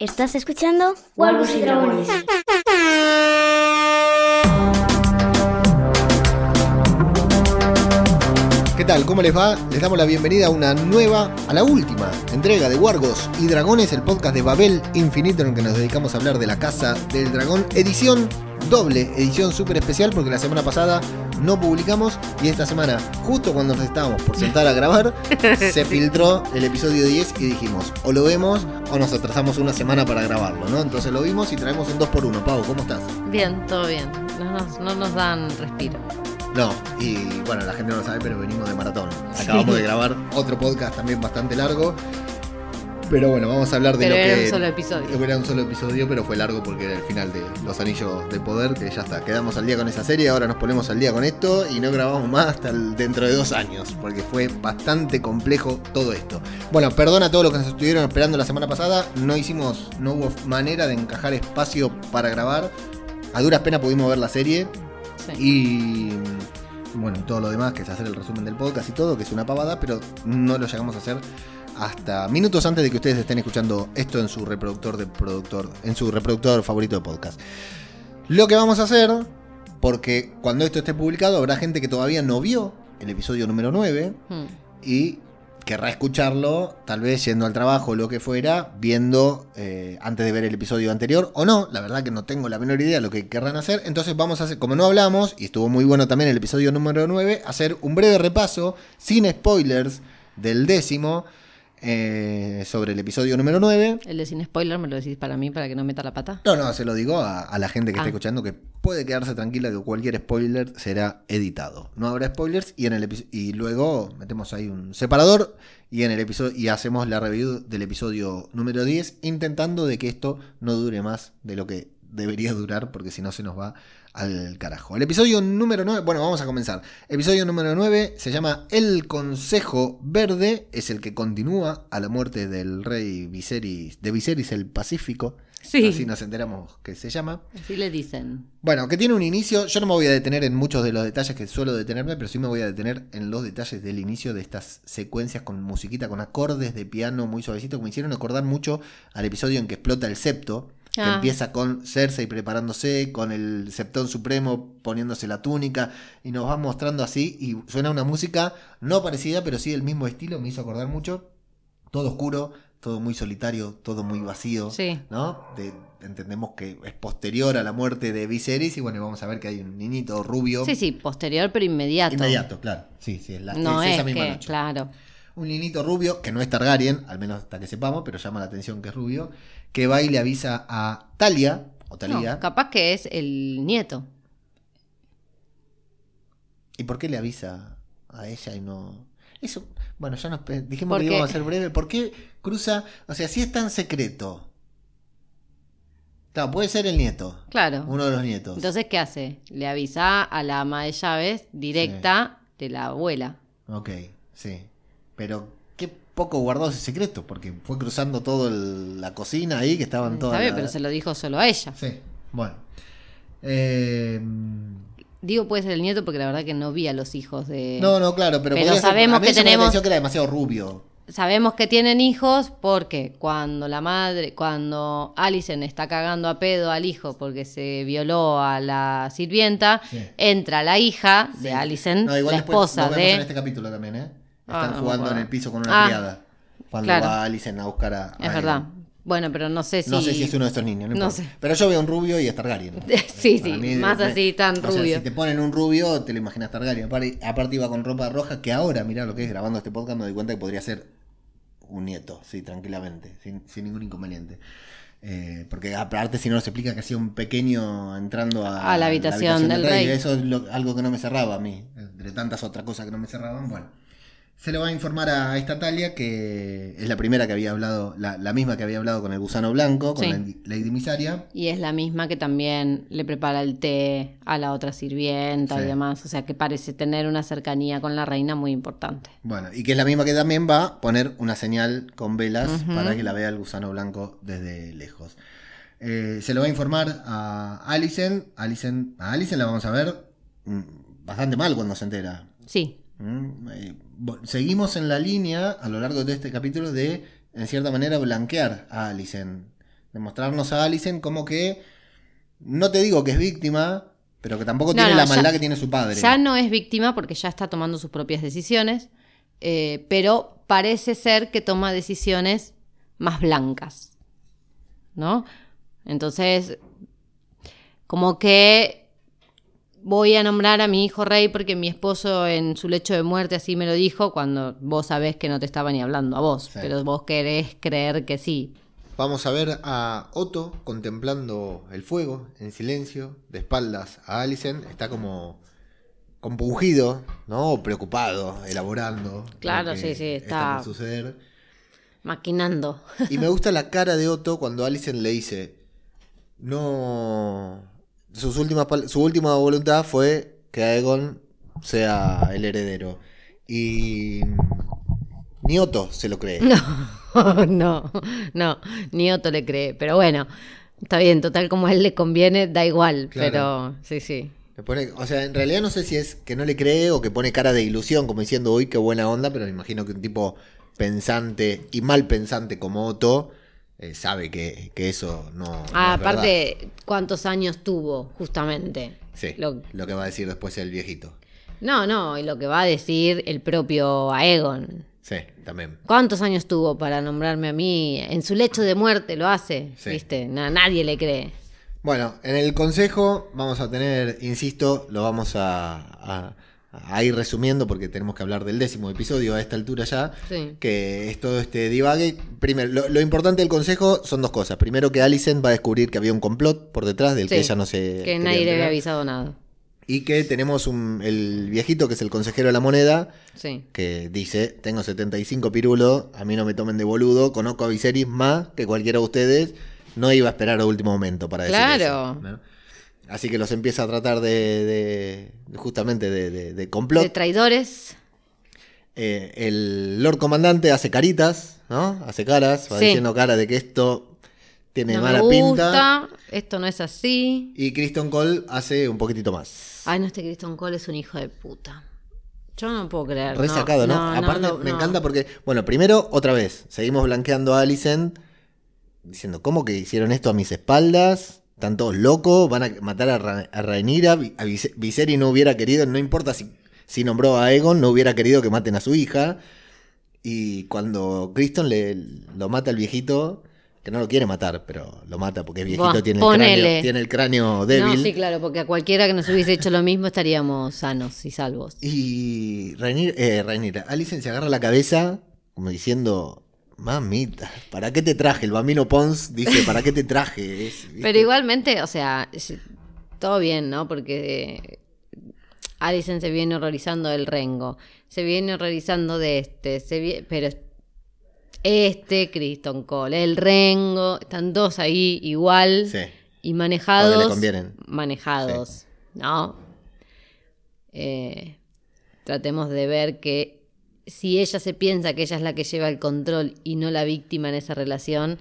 ¿Estás escuchando? Wargos y Dragones. ¿Qué tal? ¿Cómo les va? Les damos la bienvenida a una nueva, a la última entrega de Wargos y Dragones, el podcast de Babel Infinito en el que nos dedicamos a hablar de la Casa del Dragón, edición doble, edición súper especial porque la semana pasada no publicamos y esta semana, justo cuando nos estábamos por sentar a grabar, se filtró el episodio 10 y dijimos, o lo vemos o nos atrasamos una semana para grabarlo, ¿no? Entonces lo vimos y traemos un 2x1. Pau, ¿cómo estás? Bien, todo bien. No nos, no nos dan respiro. No, y bueno, la gente no lo sabe, pero venimos de maratón. Acabamos de grabar otro podcast también bastante largo. Pero bueno, vamos a hablar de Pero lo era que. un solo episodio. Era un solo episodio, pero fue largo porque era el final de Los Anillos de Poder, que ya está. Quedamos al día con esa serie, ahora nos ponemos al día con esto y no grabamos más hasta el- dentro de dos años, porque fue bastante complejo todo esto. Bueno, perdón a todos los que nos estuvieron esperando la semana pasada, no hicimos, no hubo manera de encajar espacio para grabar. A duras penas pudimos ver la serie, Sí. y bueno, y todo lo demás, que es hacer el resumen del podcast y todo, que es una pavada, pero no lo llegamos a hacer hasta minutos antes de que ustedes estén escuchando esto en su reproductor de productor, en su reproductor favorito de podcast. Lo que vamos a hacer, porque cuando esto esté publicado habrá gente que todavía no vio el episodio número 9 Hmm. y querrá escucharlo, tal vez yendo al trabajo o lo que fuera, viendo eh, antes de ver el episodio anterior o no. La verdad que no tengo la menor idea de lo que querrán hacer. Entonces vamos a hacer, como no hablamos, y estuvo muy bueno también el episodio número 9, hacer un breve repaso, sin spoilers, del décimo. Eh, sobre el episodio número 9. El de sin spoiler me lo decís para mí, para que no meta la pata. No, no, se lo digo a, a la gente que está Ah. escuchando que puede quedarse tranquila que cualquier spoiler será editado. No habrá spoilers y en el y luego metemos ahí un separador y en el episodio y hacemos la review del episodio número 10 intentando de que esto no dure más de lo que debería durar porque si no se nos va al carajo. El episodio número 9, bueno, vamos a comenzar. Episodio número 9 se llama El Consejo Verde, es el que continúa a la muerte del rey Viserys, de Viserys el Pacífico. Sí. Así nos enteramos que se llama. Así le dicen. Bueno, que tiene un inicio. Yo no me voy a detener en muchos de los detalles que suelo detenerme, pero sí me voy a detener en los detalles del inicio de estas secuencias con musiquita, con acordes de piano muy suavecito, que me hicieron acordar mucho al episodio en que explota el septo. Que Ah. empieza con Cersei preparándose, con el Septón Supremo poniéndose la túnica, y nos va mostrando así, y suena una música no parecida, pero sí del mismo estilo, me hizo acordar mucho. Todo oscuro, todo muy solitario, todo muy vacío. Sí. ¿no? De- entendemos que es posterior a la muerte de Viserys y bueno, vamos a ver que hay un niñito rubio. Sí, sí, posterior pero inmediato. Inmediato, claro. Sí, sí, es, la, No es es, esa misma que, noche. claro. Un niñito rubio, que no es Targaryen, al menos hasta que sepamos, pero llama la atención que es rubio, que va y le avisa a Talia, o Talia. No, capaz que es el nieto. ¿Y por qué le avisa a ella y no...? Eso, bueno, ya nos dijimos que íbamos a ser breve. ¿Por qué cruza? O sea, si es tan secreto. Claro, puede ser el nieto, Claro. uno de los nietos. Entonces, ¿qué hace? Le avisa a la ama de llaves directa de la abuela. Ok, sí. Pero qué poco guardado ese secreto, porque fue cruzando toda la cocina ahí, que estaban todas. Está bien, las- pero se lo dijo solo a ella. Sí, bueno. Eh, Digo, puede ser el nieto porque la verdad que no vi a los hijos de... no, no, claro, pero, Pero podría ser- sabemos a mí que me tenemos- que era demasiado rubio. Sabemos que tienen hijos porque cuando la madre, cuando Alison está cagando a pedo al hijo porque se violó a la sirvienta, Sí. entra la hija Sí. de Alison, No, igual la esposa lo vemos en de... este capítulo también, ¿eh? Ah, Están me jugando en el piso con una Ah, criada. Cuando claro. va Alicen a buscar a. Es a verdad. él. Bueno, pero no sé si... No sé si es uno de estos niños, no, No sé. Pero yo veo un rubio y es Targaryen. Sí, Para sí, mí, más me- así tan o sea, rubio. si te ponen un rubio, te lo imaginas Targaryen. Aparte, aparte iba con ropa roja, que ahora, mirá lo que es grabando este podcast, me doy cuenta que podría ser un nieto, sí, tranquilamente, sin, sin ningún inconveniente. Eh, porque aparte si no nos explica que hacía un pequeño entrando a, A la habitación del rey. Eso es lo- algo que no me cerraba a mí, entre tantas otras cosas que no me cerraban. Bueno, se le va a informar a esta Talia que es la primera que había hablado, la, la misma que había hablado con el gusano blanco, con Sí. la Lady Misaria. Y es la misma que también le prepara el té a la otra sirvienta Sí. y demás. O sea que parece tener una cercanía con la reina muy importante. Bueno, y que es la misma que también va a poner una señal con velas para que la vea el gusano blanco desde lejos. Eh, se lo va a informar a Alicent. Alicent a Alicent la vamos a ver mm, bastante mal cuando se entera. Sí, seguimos en la línea a lo largo de este capítulo de, en cierta manera, blanquear a Alicent. de mostrarnos a Alicent como que, no te digo que es víctima, pero que tampoco No, tiene no, la ya- maldad que tiene su padre. Ya no es víctima porque ya está tomando sus propias decisiones, eh, pero parece ser que toma decisiones más blancas, ¿no? Entonces, como que voy a nombrar a mi hijo rey porque mi esposo en su lecho de muerte así me lo dijo cuando vos sabés que no te estaba ni hablando a vos, Sí. pero vos querés creer que sí. Vamos a ver a Otto contemplando el fuego en silencio, de espaldas a Alicent. Está como compungido, ¿no? O preocupado, elaborando. Claro, sí, sí, está- por suceder. Maquinando. Y me gusta la cara de Otto cuando Alicent le dice, no... Sus últimas, su última voluntad fue que Aegon sea el heredero. Y ni Otto se lo cree. No, no, no, ni Otto le cree. Pero bueno, está bien, total como a él le conviene, da igual. Claro. Pero sí, sí. Le pone- o sea, en realidad no sé si es que no le cree o que pone cara de ilusión, como diciendo, uy, qué buena onda, pero me imagino que un tipo pensante y mal pensante como Otto eh, sabe que, que eso no. no Ah, verdad. aparte, ¿cuántos años tuvo justamente? Sí, Lo- lo... que va a decir después el viejito. no, no, y lo que va a decir el propio Aegon. Sí, también. ¿Cuántos años tuvo para nombrarme a mí? En su lecho de muerte lo hace, Sí. ¿viste? Na- nadie le cree. Bueno, en el consejo vamos a tener, insisto, lo vamos a, a- a ir resumiendo porque tenemos que hablar del décimo episodio a esta altura ya, Sí. que es todo este divague. Primero, lo, lo importante del consejo son dos cosas. Primero que Alicent va a descubrir que había un complot por detrás del que ella no se... Que nadie le había avisado nada. Y que tenemos un, el viejito que es el consejero de la moneda, Sí. que dice, tengo 75 pirulos, a mí no me tomen de boludo, conozco a Viserys más que cualquiera de ustedes, no iba a esperar al último momento para decir Claro. eso, ¿no? Así que los empieza a tratar de, de- justamente de, complot. De traidores. Eh, el Lord Comandante hace caritas, ¿no? Hace caras, va Sí. diciendo cara de que esto tiene No me mala gusta, pinta. esto no es así. Y Kristen Cole hace un poquitito más. Ay, no, este Kristen Cole es un hijo de puta. Yo no puedo creer. Re sacado, ¿no? Aparte, no, me no. encanta porque, bueno, primero, otra vez, seguimos blanqueando a Alicent, diciendo, ¿cómo que hicieron esto a mis espaldas? Están todos locos, van a matar a, Ra- a Rhaenyra, a Viserys no hubiera querido, no importa si, si nombró a Aegon, no hubiera querido que maten a su hija. Y cuando Criston le lo mata al viejito, que no lo quiere matar, pero lo mata porque el viejito Buah, tiene, el cráneo, tiene el cráneo débil. No, sí, claro, porque a cualquiera que nos hubiese hecho lo mismo estaríamos sanos y salvos. Y Rhaenyra, eh, Rhaenyra, Alicent se agarra la cabeza como diciendo, mamita, ¿para qué te traje? El bambino Pons dice, ¿para qué te traje? Pero igualmente, o sea, todo bien, ¿no? Porque Alison se viene horrorizando del Rengo, se viene horrorizando de este, se vie- pero este, Kristen Cole, el Rengo, están dos ahí igual Sí. y manejados. Le convienen. Manejados, ¿no? Eh, tratemos de ver que si ella se piensa que ella es la que lleva el control y no la víctima en esa relación,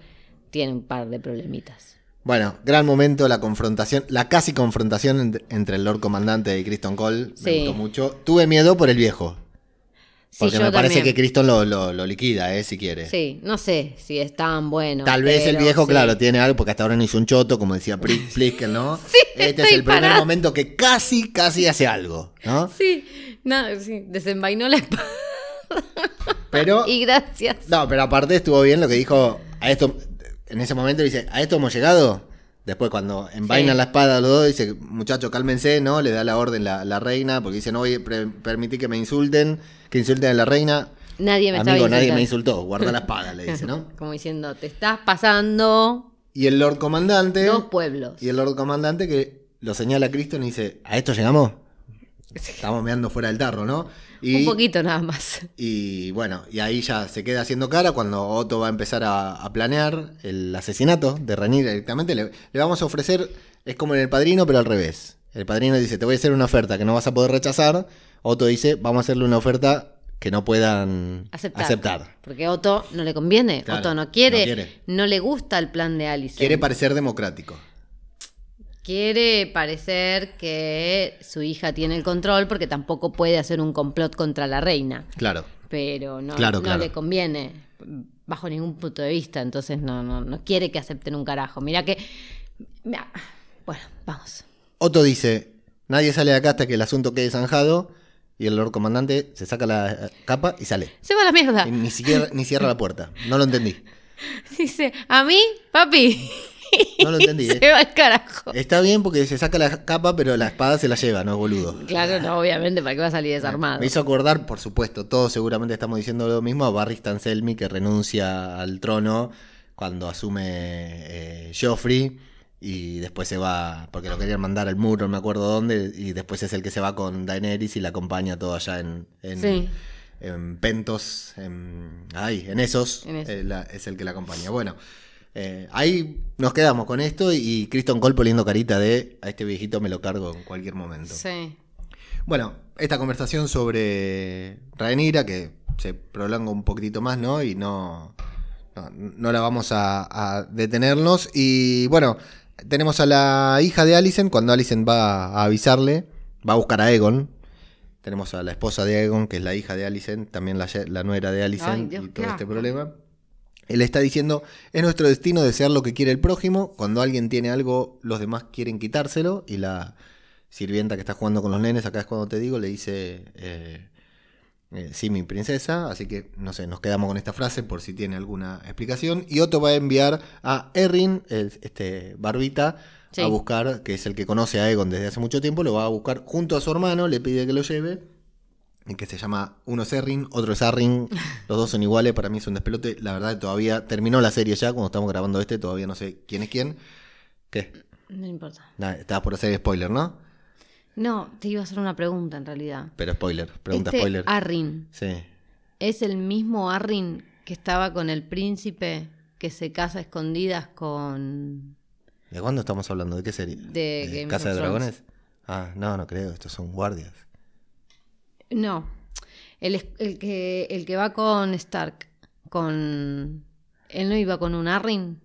tiene un par de problemitas. Bueno, gran momento la confrontación, la casi confrontación ent- entre el Lord Comandante y Kristen Cole. Me Sí. gustó mucho. Tuve miedo por el viejo. Sí, Porque yo me parece también. que Kristen lo, lo- lo liquida, eh, si quiere. Sí, no sé si es tan bueno. Tal vez el viejo, sí. claro, tiene algo, porque hasta ahora no hizo un choto, como decía Plisken, ¿no? Sí, este es el primer momento que casi, casi hace algo, ¿no? Sí, no, sí, desenvainó la espada. Pero Y gracias. No, pero aparte estuvo bien lo que dijo. A esto, en ese momento dice, ¿a esto hemos llegado? Después cuando envainan Sí. la espada los dos, dice, muchachos, cálmense, ¿no? Le da la orden la, la reina, porque dice, no voy a permitir que me insulten, que insulten a la reina. Nadie me Amigo, nadie insultando. me insultó, guarda la espada, le dice, ¿no? Como diciendo, te estás pasando Y el Lord Comandante, dos pueblos. y el Lord Comandante que lo señala a Cristo y dice, ¿a esto llegamos? Estamos meando fuera del tarro, ¿no? Y, Un poquito nada más. Y bueno, y ahí ya se queda haciendo cara cuando Otto va a empezar a, a planear el asesinato de Rhaenyra directamente. Le, le vamos a ofrecer, es como en el padrino, pero al revés. El padrino dice, te voy a hacer una oferta que no vas a poder rechazar. Otto dice, vamos a hacerle una oferta que no puedan Aceptar. aceptar. Porque Otto no le conviene. Claro, Otto no quiere, no quiere. no le gusta el plan de Alice. Quiere parecer democrático. Quiere parecer que su hija tiene el control porque tampoco puede hacer un complot contra la reina. Claro. Pero no, Claro, no claro. le conviene. bajo ningún punto de vista, entonces no, no, no quiere que acepten un carajo. Mira que. bueno, vamos. Otto dice, nadie sale de acá hasta que el asunto quede zanjado. Y el Lord Comandante se saca la capa y sale. Se va a la mierda. Y ni siquiera ni cierra la puerta. No lo entendí. Dice, a mí, papi. No lo entendí, Se eh. va al carajo. Está bien porque se saca la capa, pero la espada se la lleva, no es boludo. Claro, no, obviamente, ¿para qué va a salir desarmado? Me hizo acordar, por supuesto, todos seguramente estamos diciendo lo mismo, a Barry Stanselmi que renuncia al trono cuando asume eh, Joffrey y después se va, porque lo querían mandar al muro, no me acuerdo dónde, y después es el que se va con Daenerys y la acompaña todo allá en, en, Sí. en Pentos, en, ahí, en esos, En eh, la- es el que la acompaña. Bueno, eh, ahí nos quedamos con esto y Kristen Cole poniendo carita de a este viejito me lo cargo en cualquier momento. Sí. Bueno, esta conversación sobre Rhaenyra, que se prolonga un poquitito más, ¿no? Y no, no, no la vamos a, a detenernos. Y bueno, tenemos a la hija de Alicent, cuando Alicent va a avisarle, va a buscar a Egon. Tenemos a la esposa de Egon, que es la hija de Alicent, también la, nuera de Ay, Alicent Dios, y todo este problema. Él está diciendo, es nuestro destino desear lo que quiere el prójimo. Cuando alguien tiene algo, los demás quieren quitárselo. Y la sirvienta que está jugando con los nenes, acá es cuando te digo, le dice, eh, eh, sí, mi princesa. Así que, no sé, nos quedamos con esta frase por si tiene alguna explicación. Y Otto va a enviar a Errin, el- este Barbita, Sí. a buscar, que es el que conoce a Egon desde hace mucho tiempo, lo va a buscar junto a su hermano, le pide que lo lleve. Que se llama uno es Errin, otro es Arrin, los dos son iguales, para mí es un despelote. La verdad, todavía terminó la serie ya, cuando estamos grabando este, todavía no sé quién es quién. ¿Qué? No importa. Nada, estabas por hacer spoiler, ¿no? No, te iba a hacer una pregunta en realidad. Pero spoiler, pregunta este spoiler. Arryn, Sí. ¿es el mismo Arryn que estaba con el príncipe que se casa a escondidas con... ¿De cuándo estamos hablando? ¿De qué serie? De Game Casa of de Thrones. Dragones? Ah, no, no creo, estos son guardias. No, el, el que, el que va con Stark, con... ¿Él no iba con un Arryn?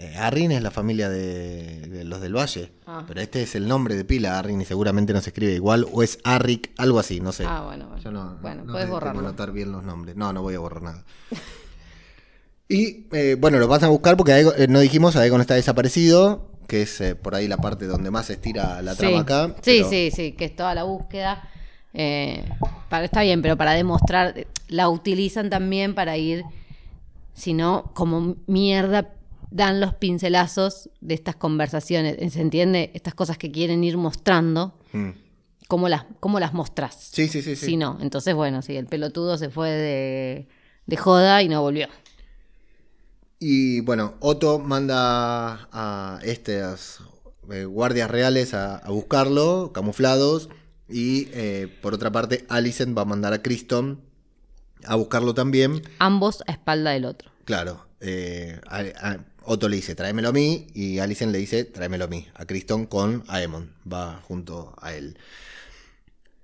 Eh, Arrin es la familia de, de los del Valle, Ah. pero este es el nombre de pila, Arrin, y seguramente no se escribe igual, o es Arric, algo así, no sé. Ah, bueno, bueno. Yo no, bueno, no puedes borrarlo. anotar bien los nombres. No, no voy a borrar nada. y eh, bueno, lo vas a buscar porque Aegon- eh, no dijimos, Aegon está desaparecido, que es eh, por ahí la parte donde más se estira la Sí. trama acá. Sí, pero- sí, sí, que es toda la búsqueda. Eh, para, está bien, pero para demostrar, la utilizan también para ir, si no, como mierda dan los pincelazos de estas conversaciones, ¿se entiende? Estas cosas que quieren ir mostrando, Mm. ¿cómo las, cómo las mostrás? Sí, sí, sí, sí. Si no, entonces bueno, sí, el pelotudo se fue de, de joda y no volvió. Y bueno, Otto manda a estas eh, guardias reales a, a buscarlo, camuflados. Y eh, por otra parte, Alicent va a mandar a Criston a buscarlo también. Ambos a espalda del otro. Claro, eh, a- a- Otto le dice, tráemelo a mí. Y Alicent le dice, tráemelo a mí. A Criston con Aemon. Va junto a él.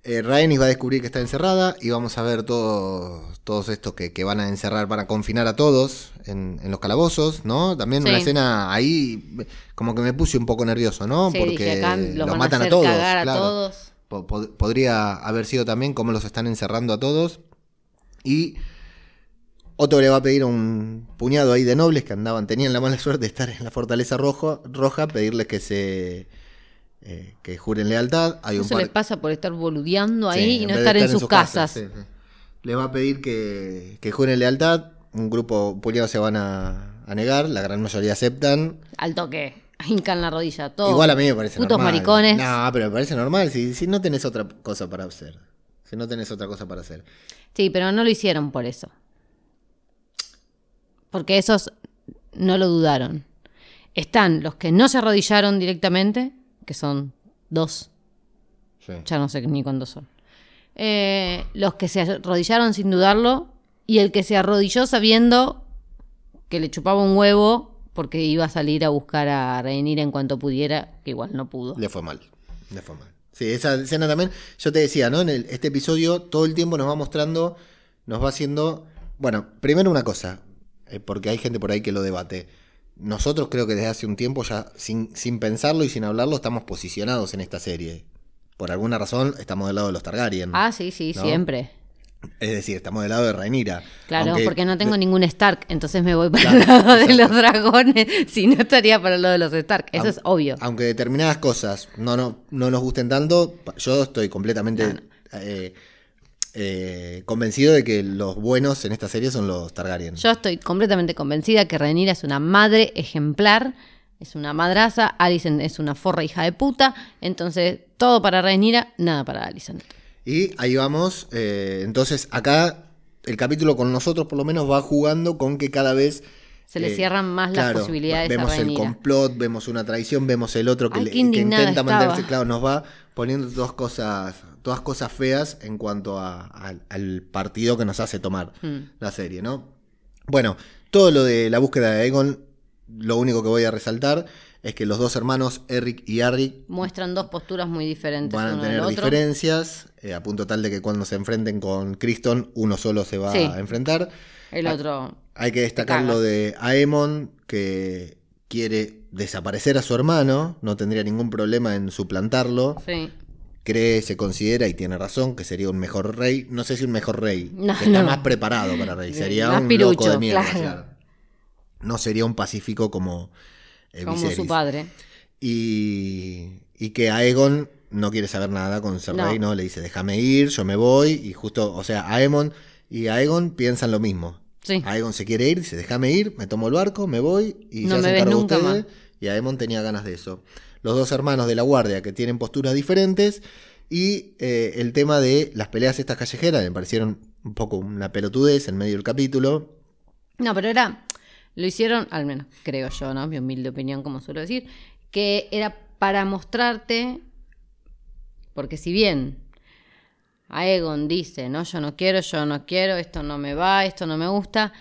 Eh, Rhaenys va a descubrir que está encerrada y vamos a ver todos, todos estos que, que van a encerrar, van a confinar a todos en, en los calabozos, ¿no? También Sí. una escena ahí como que me puse un poco nervioso, ¿no? Sí, Porque los matan a todos. cagar a claro. todos. Po- pod- podría haber sido también como los están encerrando a todos. Y Otto le va a pedir a un puñado ahí de nobles que andaban, tenían la mala suerte de estar en la fortaleza rojo, roja, pedirles que se eh, que juren lealtad. Hay un Eso par- le pasa por estar boludeando Sí, ahí y no estar en sus casas. sí, sí. Le va a pedir que, que juren lealtad. Un grupo, un puñado se van a, a negar, la gran mayoría aceptan. Al toque, hincan la rodilla, todo. Igual a mí me parece Putos normal. maricones. No, pero me parece normal si, si no tenés otra cosa para hacer. Si no tenés otra cosa para hacer. Sí, pero no lo hicieron por eso. Porque esos no lo dudaron. Están los que no se arrodillaron directamente, que son dos, ya no sé ni cuántos son. Eh, los que se arrodillaron sin dudarlo y el que se arrodilló sabiendo que le chupaba un huevo porque iba a salir a buscar a Rhaenyra en cuanto pudiera, que igual no pudo. Le fue mal. Le fue mal. Sí, esa escena también. Yo te decía, ¿no? En el- este episodio todo el tiempo nos va mostrando, nos va haciendo. Bueno, primero una cosa, eh, porque hay gente por ahí que lo debate. Nosotros creo que desde hace un tiempo ya, sin, sin pensarlo y sin hablarlo, estamos posicionados en esta serie. Por alguna razón estamos del lado de los Targaryen. Ah, sí, sí, ¿No? siempre. Es decir, estamos del lado de Rhaenyra. Claro, Aunque- porque no tengo ningún Stark, entonces me voy para Claro, el lado de los dragones, si no estaría para el lado de los Stark. Eso es obvio. Aunque determinadas cosas no, no, no nos gusten tanto, yo estoy completamente eh, eh, convencido de que los buenos en esta serie son los Targaryen. Yo estoy completamente convencida que Rhaenyra es una madre ejemplar, es una madraza, Alicent es una forra hija de puta, entonces todo para Rhaenyra, nada para Alicent. Y ahí vamos. eh, entonces, acá el capítulo con nosotros, por lo menos, va jugando con que cada vez. Se le eh, cierran más las posibilidades a Vemos el complot, vemos una traición, vemos el otro que, Ay, le- que intenta estaba. Claro, nos va poniendo dos cosas, todas cosas feas en cuanto a- al- al partido que nos hace tomar Mm. la serie, ¿no? Bueno, todo lo de la búsqueda de Aegon, lo único que voy a resaltar es que los dos hermanos, Eric y Harry, Muestran dos posturas muy diferentes van a uno tener del otro. diferencias, eh, a punto tal de que cuando se enfrenten con Criston, uno solo se va Sí. a enfrentar. El otro, Hay que destacar cagas. lo de Aemon, que quiere desaparecer a su hermano, no tendría ningún problema en suplantarlo. sí. Cree, se considera y tiene razón que sería un mejor rey. No sé si un mejor rey, No, que está no. más preparado para rey. Sería Más un pirucho, loco de mierda, claro. claro. No sería un pacífico como como Viserys. su padre. Y, y que Aegon no quiere saber nada con ser No. rey, ¿no? Le dice, déjame ir, yo me voy. Y justo, o sea, Aemon y Aegon piensan lo mismo. Sí. Aegon se quiere ir, dice, déjame ir, me tomo el barco, me voy y No ya me se nunca ustedes. más. Y Aemon tenía ganas de eso. Los dos hermanos de la guardia que tienen posturas diferentes. Y eh, el tema de las peleas estas callejeras me parecieron un poco una pelotudez en medio del capítulo. No, pero era. Lo hicieron, al menos creo yo, ¿no? Mi humilde opinión, como suelo decir, que era para mostrarte. Porque si bien Aegon dice, no, yo no quiero, yo no quiero, esto no me va, esto no me gusta,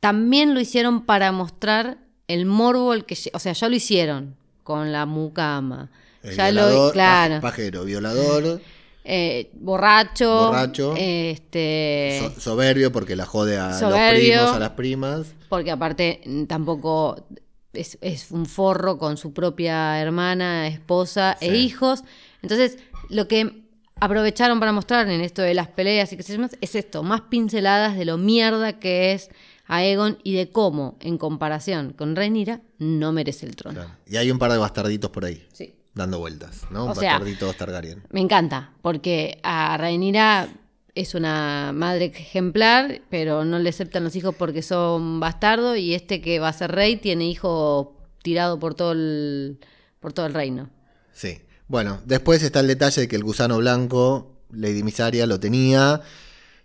también lo hicieron para mostrar el morbo, el que. O sea, ya lo hicieron con la mucama. El Ya violador, lo. Claro. paj- Pajero, violador, eh, borracho. Borracho. Este. so- soberbio porque la jode a Soberbio. los primos, a las primas. Porque aparte mm, tampoco es, es un forro con su propia hermana, esposa e hijos. Entonces, lo que aprovecharon para mostrar en esto de las peleas y qué sé yo más, es esto, más pinceladas de lo mierda que es Aegon y de cómo, en comparación con Rhaenyra, no merece el trono. Claro. Y hay un par de bastarditos por ahí, Sí. Dando vueltas, ¿no? O Un sea, bastardito Targaryen. Me encanta, porque a Rhaenyra es una madre ejemplar, pero no le aceptan los hijos porque son bastardos y este que va a ser rey tiene hijo tirado por todo el por todo el reino. Sí. Bueno, después está el detalle de que el gusano blanco, Lady Misaria, lo tenía.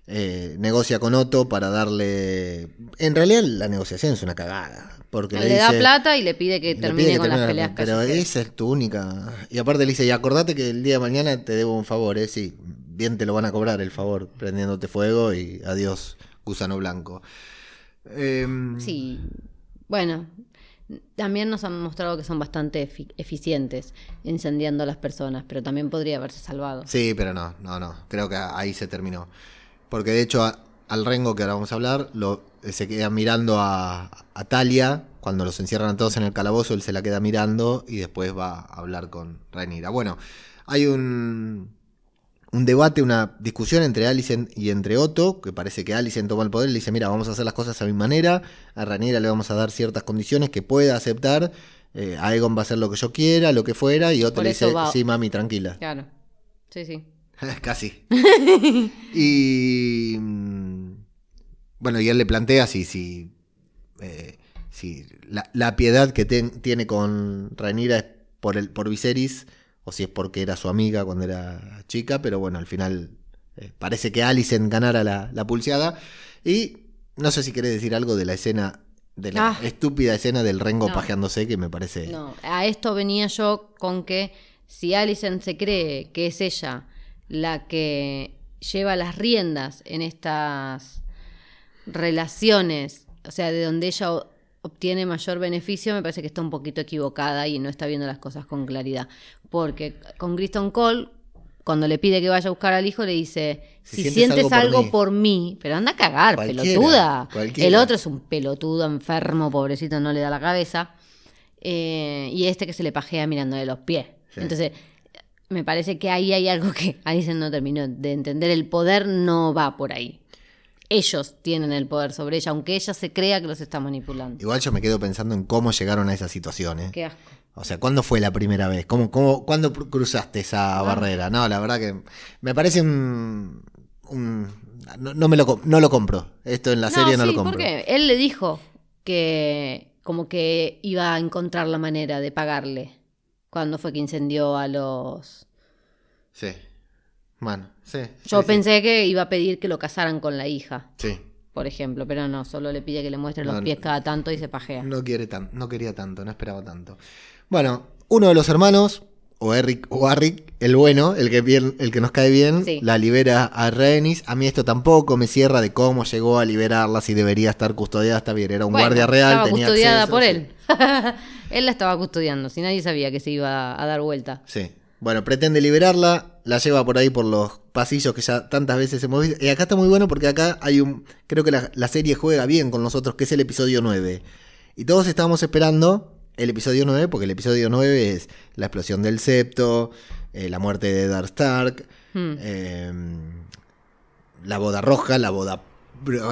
Eh, negocia con Otto para darle. En realidad, la negociación es una cagada. Porque Le, le, da plata y le pide que termine pide que con las termine peleas Pero callejeras. esa es tu única. Y aparte le dice: Y acordate que el día de mañana te debo un favor, ¿eh? Sí, bien te lo van a cobrar el favor, prendiéndote fuego y adiós, gusano blanco. Em, Sí. Bueno, también nos han mostrado que son bastante efi- eficientes incendiando a las personas, pero también podría haberse salvado. Sí, pero no, no, no. Creo que ahí se terminó. Porque de hecho, a- al Rengo que ahora vamos a hablar, lo, se queda mirando a, a Talia. Cuando los encierran a todos en el calabozo, él se la queda mirando y después va a hablar con Rhaenyra. Bueno, hay un, un debate, una discusión entre Alicent y entre Otto, que parece que Alicent toma el poder y le dice, mira, vamos a hacer las cosas a mi manera, a Rhaenyra le vamos a dar ciertas condiciones que pueda aceptar, eh, Aegon va a hacer lo que yo quiera, lo que fuera, y Otto Por le dice, va- sí, mami, tranquila. Claro. Sí, sí. Casi. y mm, bueno, y él le plantea si, si, eh, si la, la piedad que ten- tiene con Rhaenyra es por el, por Viserys o si es porque era su amiga cuando era chica, pero bueno, al final eh, parece que Alicent ganara la, la pulseada. Y no sé si querés decir algo de la escena, de la Ah. estúpida escena del Rengo No. pajeándose, que me parece. No, a esto venía yo con que si Alicent se cree que es ella la que lleva las riendas en estas relaciones, o sea, de donde ella obtiene mayor beneficio, me parece que está un poquito equivocada y no está viendo las cosas con claridad. Porque con Kristen Cole, cuando le pide que vaya a buscar al hijo, le dice, Si si, sientes sientes, algo por mí". por mí, pero anda a cagar, Cualquiera, pelotuda. cualquiera. El otro es un pelotudo enfermo, pobrecito, no le da la cabeza. Eh, y este que se le pajea mirándole los pies. Sí. Entonces, me parece que ahí hay algo que Alicent no terminó de entender. El poder no va por ahí. Ellos tienen el poder sobre ella, aunque ella se crea que los está manipulando. Igual yo me quedo pensando en cómo llegaron a esa situación. ¿eh? Qué asco. O sea, ¿cuándo fue la primera vez? ¿Cómo, cómo, ¿Cuándo cruzaste esa barrera? No, la verdad que me parece un... un- no, no me lo, no lo compro. Esto en la serie no sí, lo compro. porque él le dijo que como que iba a encontrar la manera de pagarle cuando fue que incendió a los... Sí. Bueno, sí. Yo sí, sí. pensé que iba a pedir que lo casaran con la hija, Sí. por ejemplo, pero no, solo le pide que le muestre No, los pies cada tanto y se pajea. No, quiere tan, no quería tanto, no esperaba tanto. Bueno, uno de los hermanos, o Eric o Arrick, el bueno, el que, bien- el que nos cae bien, Sí. la libera a Rhaenys. A mí esto tampoco me cierra de cómo llegó a liberarla, si debería estar custodiada, está bien, era un Bueno, guardia real. Estaba tenía custodiada acceso, por él. él la estaba custodiando, si nadie sabía que se iba a dar vuelta. Sí. Bueno, pretende liberarla, la lleva por ahí por los pasillos que ya tantas veces hemos visto. Y acá está muy bueno porque acá hay un. Creo que la, la serie juega bien con nosotros, que es el episodio 9. Y todos estábamos esperando el episodio 9, porque el episodio 9 es la explosión del septo, eh, la muerte de Dark Stark, Hmm. eh, la boda roja, la boda.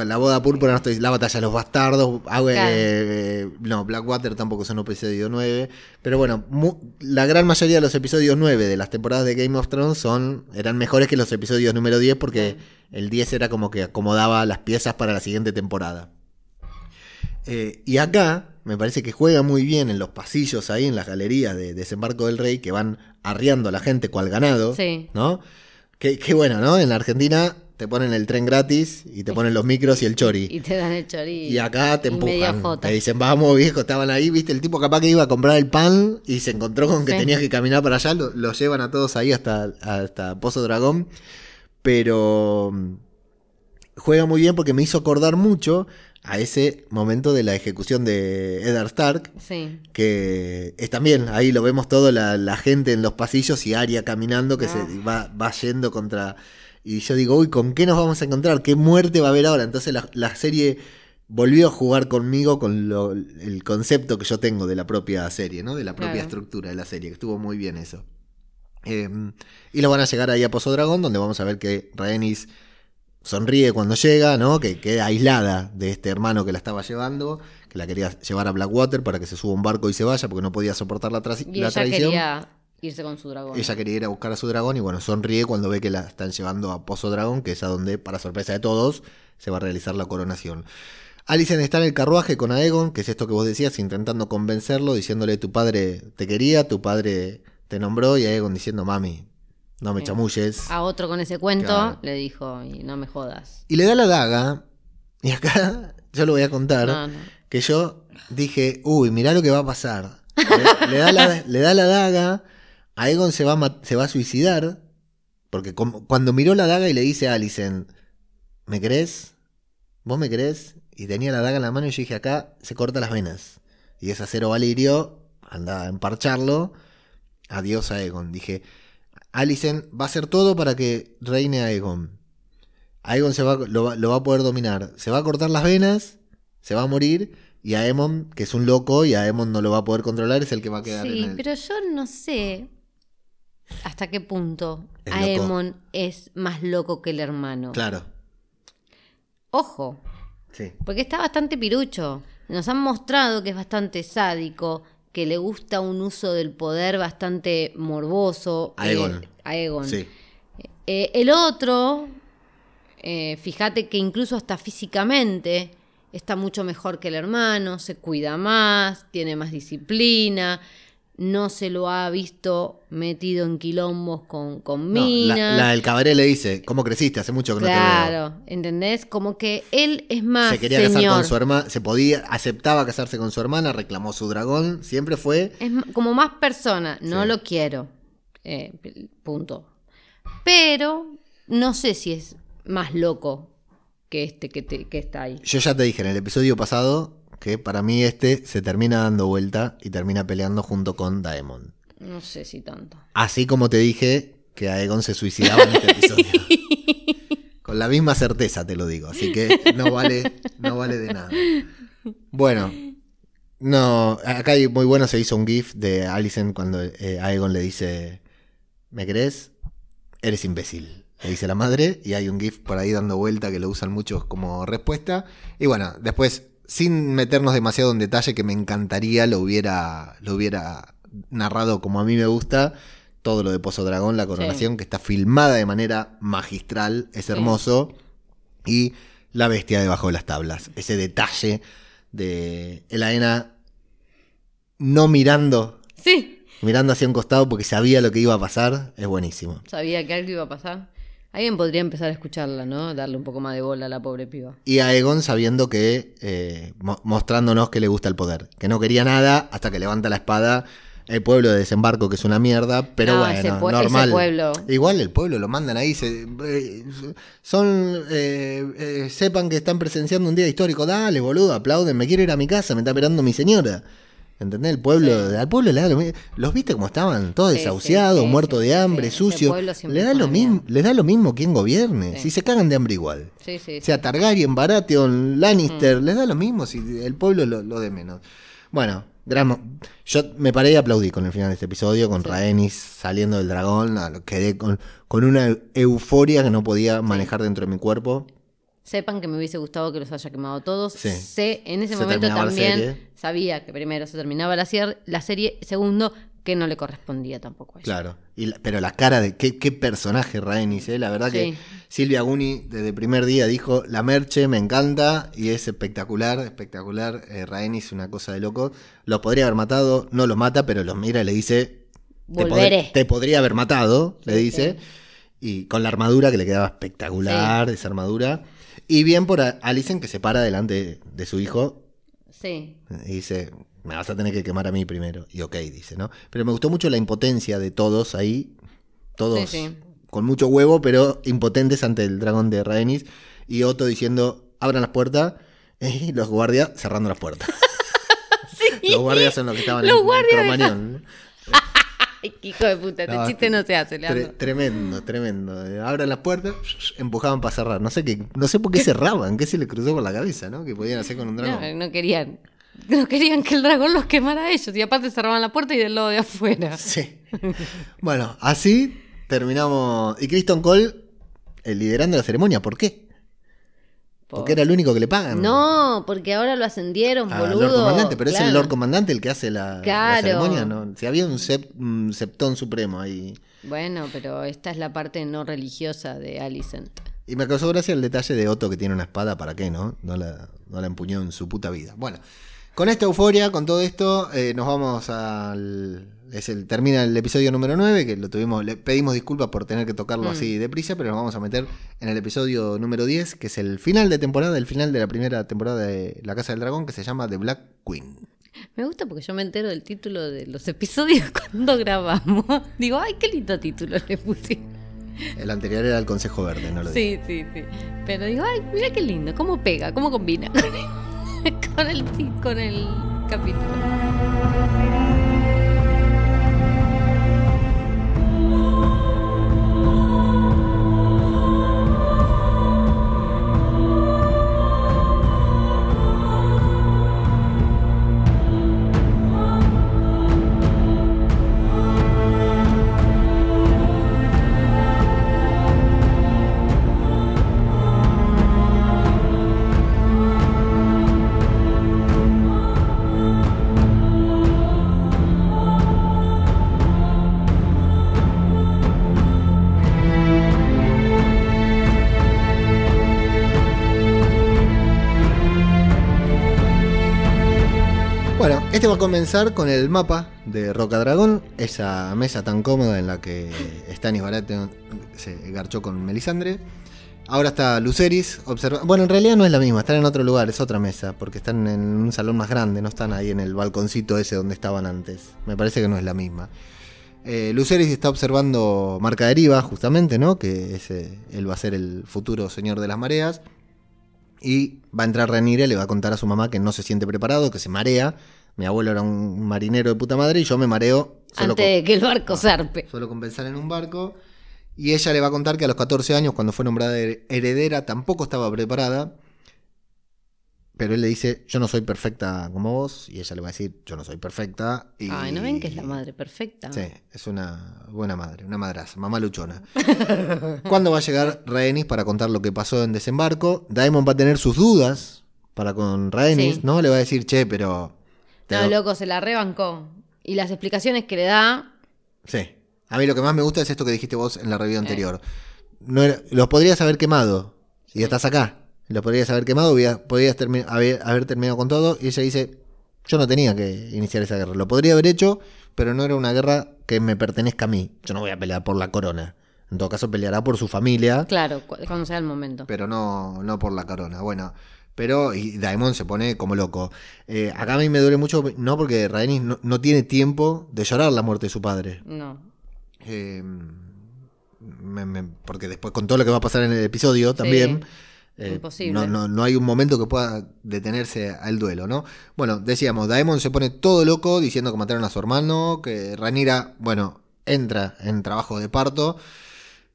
La boda púrpura, no estoy- la batalla de los bastardos, ah, eh, Claro. eh, no, Blackwater tampoco es un episodio 9, pero bueno, mu- la gran mayoría de los episodios 9 de las temporadas de Game of Thrones son eran mejores que los episodios número 10 porque el 10 era como que acomodaba las piezas para la siguiente temporada. Eh, y acá me parece que juega muy bien en los pasillos ahí, en las galerías de Desembarco del Rey, que van arriando a la gente cual ganado, Sí. ¿no? Qué bueno, ¿no? En la Argentina te ponen el tren gratis y te ponen los micros y el chori. Y te dan el chorizo. Y acá te y empujan. Te dicen, vamos, viejo, estaban ahí, viste, el tipo capaz que iba a comprar el pan y se encontró con que Sí. tenías que caminar para allá, lo, lo llevan a todos ahí hasta, hasta Pozo Dragón. Pero mm, juega muy bien porque me hizo acordar mucho a ese momento de la ejecución de Eddard Stark. Sí. Que es también, ahí lo vemos todo, la, la gente en los pasillos y Aria caminando que Ah. se va, va yendo contra... Y yo digo, uy, ¿con qué nos vamos a encontrar? ¿Qué muerte va a haber ahora? Entonces la, la serie volvió a jugar conmigo con lo- el concepto que yo tengo de la propia serie, ¿no? De la propia Claro. estructura de la serie, que estuvo muy bien eso. Eh, y lo van a llegar ahí a Pozo Dragón, donde vamos a ver que Rhaenys sonríe cuando llega, ¿no? Que queda aislada de este hermano que la estaba llevando, que la quería llevar a Blackwater para que se suba un barco y se vaya porque no podía soportar la, tra- Y la ella traición. quería irse con su dragón. Ella quería ir a buscar a su dragón y bueno, sonríe cuando ve que la están llevando a Pozo Dragón, que es a donde, para sorpresa de todos, se va a realizar la coronación. Alicent está en el carruaje con Aegon, que es esto que vos decías, intentando convencerlo, diciéndole tu padre te quería, tu padre te nombró, y Aegon diciendo, mami, no me Sí. chamulles. A otro con ese cuento Claro. le dijo, y no me jodas. Y le da la daga, y acá yo lo voy a contar, No, no. que yo dije, uy, mirá lo que va a pasar. Le, le da, la, le da la daga, Aegon se va, a se va a suicidar, porque cuando miró la daga y le dice a Alicent, ¿me crees? ¿Vos me crees? Y tenía la daga en la mano y yo dije, acá se corta las venas. Y es acero valirio, anda a emparcharlo, adiós a Aegon. Dije, Alicent va a hacer todo para que reine Aegon. Aegon se va, lo, va, lo va a poder dominar. Se va a cortar las venas, se va a morir. Y Aemon, que es un loco y Aemon no lo va a poder controlar, es el que va a quedar Sí, en el... pero yo no sé hasta qué punto Es loco. Aemon es más loco que el hermano. Claro, Ojo, sí. porque está bastante pirucho. Nos han mostrado que es bastante sádico, que le gusta un uso del poder bastante morboso. Aegon. eh, Aegon. Sí. Eh, el otro, eh, fíjate que incluso hasta físicamente está mucho mejor que el hermano, se cuida más, tiene más disciplina, no se lo ha visto metido en quilombos con, con No, la, minas. la del cabaret le dice, ¿cómo creciste? Hace mucho que no te veo. claro, ¿entendés? Como que él es más Se quería señor. casar con su hermana, se podía, aceptaba casarse con su hermana, reclamó su dragón, siempre fue... Es como más persona, no Sí. lo quiero. Eh, punto. Pero no sé si es más loco que este que, te- que está ahí. Yo ya te dije en el episodio pasado que para mí este se termina dando vuelta y termina peleando junto con Daemon. No sé si tanto. Así como te dije que Aegon se suicidaba en este episodio. Con la misma certeza te lo digo, así que no vale, no vale de nada. Bueno, no, acá hay muy bueno se hizo un GIF de Alicent cuando eh, Aegon le dice ¿Me crees? Eres imbécil. Le dice la madre y hay un GIF por ahí dando vuelta que lo usan muchos como respuesta. Y bueno, después, sin meternos demasiado en detalle, que me encantaría lo hubiera, lo hubiera narrado como a mí me gusta, todo lo de Pozo Dragón, la coronación, que está filmada de manera magistral, es hermoso. Y la bestia debajo de las tablas, ese detalle de Elaena no mirando, Sí, mirando hacia un costado porque sabía lo que iba a pasar, es buenísimo. sabía que algo iba a pasar. Alguien podría empezar a escucharla, ¿no? Darle un poco más de bola a la pobre piba. Y a Egon sabiendo que, eh, mo- mostrándonos que le gusta el poder, que no quería nada hasta que levanta la espada. El pueblo de desembarco que es una mierda, pero No, bueno, ese normal. ese pueblo. Igual el pueblo lo mandan ahí, se, eh, son, eh, eh, sepan que están presenciando un día histórico, dale boludo, aplauden, me quiero ir a mi casa, me está esperando mi señora. ¿Entendés? El pueblo, Sí. al pueblo le da lo mismo. ¿Los viste cómo estaban? Todos Sí, desahuciados, sí, muertos de hambre, sucios. Le da, lo mismo, mierda. le da lo mismo quien gobierne. Si se cagan de hambre igual. Sí, sí. O sea, Targaryen, Baratheon, Lannister, Mm. les da lo mismo si el pueblo lo, lo de menos. Bueno, gran yo me paré y aplaudí con el final de este episodio, con. Rhaenys saliendo del dragón, quedé con, con una euforia que no podía manejar dentro de mi cuerpo. Sepan que me hubiese gustado que los haya quemado todos. Sí. Sé, en ese Se momento también sabía que primero se terminaba la, la serie, segundo, que no le correspondía tampoco a ella. Claro, y la- pero la cara de qué, qué personaje Rhaenys, ¿eh? la verdad que Sí. Silvia Guni desde el primer día dijo, la merche me encanta y es espectacular, espectacular, eh, Rhaenys una cosa de loco, lo podría haber matado, no lo mata, pero los mira y le dice, te, pod- te podría haber matado, le Sí, dice, y con la armadura que le quedaba espectacular, esa armadura, y bien por a- Alicent que se para delante de su hijo Sí. y dice, me vas a tener que quemar a mí primero. Y ok, dice, ¿no? Pero me gustó mucho la impotencia de todos ahí. Todos Sí, sí. con mucho huevo, pero impotentes ante el dragón de Rhaenys. Y Otto diciendo, abran las puertas. Y los guardias cerrando las puertas. Los guardias son los que estaban Los en, en Cromañón. Hijo de puta, este No, chiste no se hace, Tre- tremendo, tremendo. Abran las puertas, empujaban para cerrar. No sé qué, no sé por qué cerraban, qué se les cruzó por la cabeza, ¿no? Que podían hacer con un dragón. No, no querían. No querían que el dragón los quemara a ellos. Y aparte cerraban la puerta y del lado de afuera. Sí. Bueno, así terminamos. Y Kristen Cole eh, liderando la ceremonia. ¿Por qué? Porque era el único que le pagan. No, porque ahora lo ascendieron, boludo. Lord Comandante, pero es el Lord Comandante el que hace la, ceremonia, ¿no? Si había un, sep- un septón supremo ahí. Bueno, pero esta es la parte no religiosa de Alicent. Y me causó gracia el detalle de Otto que tiene una espada, ¿para qué, no? No la, no la empuñó en su puta vida. Bueno, con esta euforia, con todo esto, eh, nos vamos al... Es el, termina el episodio número 9, que lo tuvimos, le pedimos disculpas por tener que tocarlo Mm. así deprisa, pero nos vamos a meter en el episodio número 10, que es el final de temporada, el final de la primera temporada de La Casa del Dragón, que se llama The Black Queen. Me gusta porque yo me entero del título de los episodios cuando grabamos. Digo, ay, qué lindo título le puse. El anterior era el Consejo Verde, no lo dije. Sí, sí, sí. Pero digo, ay, mira qué lindo, cómo pega, cómo combina con el, con el, con el capítulo. Va a comenzar con el mapa de Roca Dragón, esa mesa tan cómoda en la que Stanis Baratheon se garchó con Melisandre. Ahora está Luceris observando. Bueno, en realidad no es la misma, están en otro lugar, es otra mesa, porque están en un salón más grande, no están ahí en el balconcito ese donde estaban antes. Me parece que no es la misma. Eh, Luceris está observando Marca Deriva, justamente, ¿no? Que ese, él va a ser el futuro señor de las mareas. Y va a entrar Renire, le va a contar a su mamá que no se siente preparado, que se marea. Mi abuelo era un marinero de puta madre y yo me mareo solo, Antes de que el barco zarpe. solo con pensar en un barco. Y ella le va a contar que a los 14 años, cuando fue nombrada her- heredera, tampoco estaba preparada. pero él le dice, yo no soy perfecta como vos, y ella le va a decir, yo no soy perfecta. Y... Ay, ¿no ven que es la madre perfecta? Sí, es una buena madre, una madraza, mamá luchona. ¿Cuándo va a llegar Rhaenys para contar lo que pasó en desembarco? Daemon va a tener sus dudas para con Rhaenys, Sí. ¿no? Le va a decir, che, pero... No, lo- loco, se la rebancó. Y las explicaciones que le da, Sí. A mí lo que más me gusta es esto que dijiste vos en la review anterior. No era- los podrías haber quemado y estás acá. Los podrías haber quemado, hubiera- podrías termi- haber, haber terminado con todo. Y ella dice, yo no tenía que iniciar esa guerra. Lo podría haber hecho, pero no era una guerra que me pertenezca a mí. Yo no voy a pelear por la corona. En todo caso, peleará por su familia, claro, cu- cuando sea el momento. pero no, no por la corona. Bueno, pero y Daemon se pone como loco. Eh, acá a mí me duele mucho, no porque Rhaenys no, no tiene tiempo de llorar la muerte de su padre. No. Eh, me- me- porque después con todo lo que va a pasar en el episodio también, eh, imposible. no, no- no hay un momento que pueda detenerse al duelo, ¿no? Bueno, decíamos, Daemon se pone todo loco diciendo que mataron a su hermano, que Ranira, bueno, entra en trabajo de parto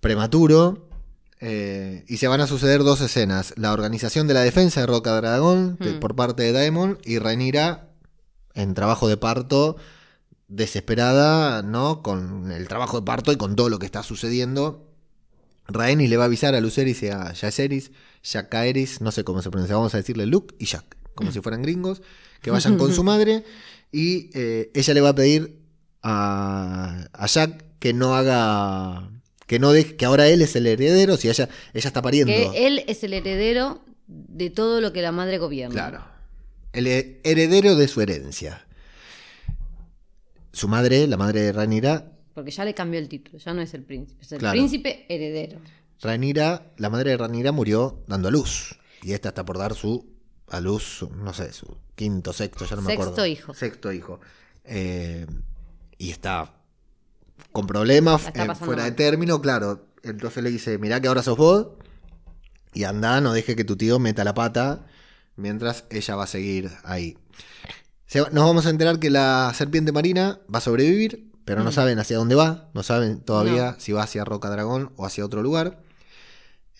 prematuro. Eh, y se van a suceder dos escenas. La organización de la defensa de Roca Dragón de- Hmm. por parte de Daemon y Rhaenyra en trabajo de parto desesperada, ¿no? Con el trabajo de parto y con todo lo que está sucediendo. Rhaenys le va a avisar a Lucerys y a Jaceris, Jacaeris, no sé cómo se pronuncia, vamos a decirle Luke y Jack, como si fueran gringos, que vayan con su madre y eh, ella le va a pedir a, a Jack que no haga, que no que ahora él es el heredero, si ella, ella está pariendo. Que él es el heredero de todo lo que la madre gobierna. Claro. El he- heredero de su herencia. Su madre, la madre de Ranira, Porque ya le cambió el título, ya no es el príncipe, es el Claro. príncipe heredero. Ranira, la madre de Ranira murió dando a luz. Y esta está por dar su a luz, no sé, su quinto, sexto, ya no me Sexto acuerdo. hijo. Sexto hijo. Eh, y está con problemas, eh, fuera de término, claro. Entonces le dice, mirá que ahora sos vos. Y anda, no deje que tu tío meta la pata. Mientras ella va a seguir ahí. Se nos vamos a enterar que la serpiente marina va a sobrevivir, pero no saben hacia dónde va. No saben todavía No. si va hacia Roca Dragón o hacia otro lugar.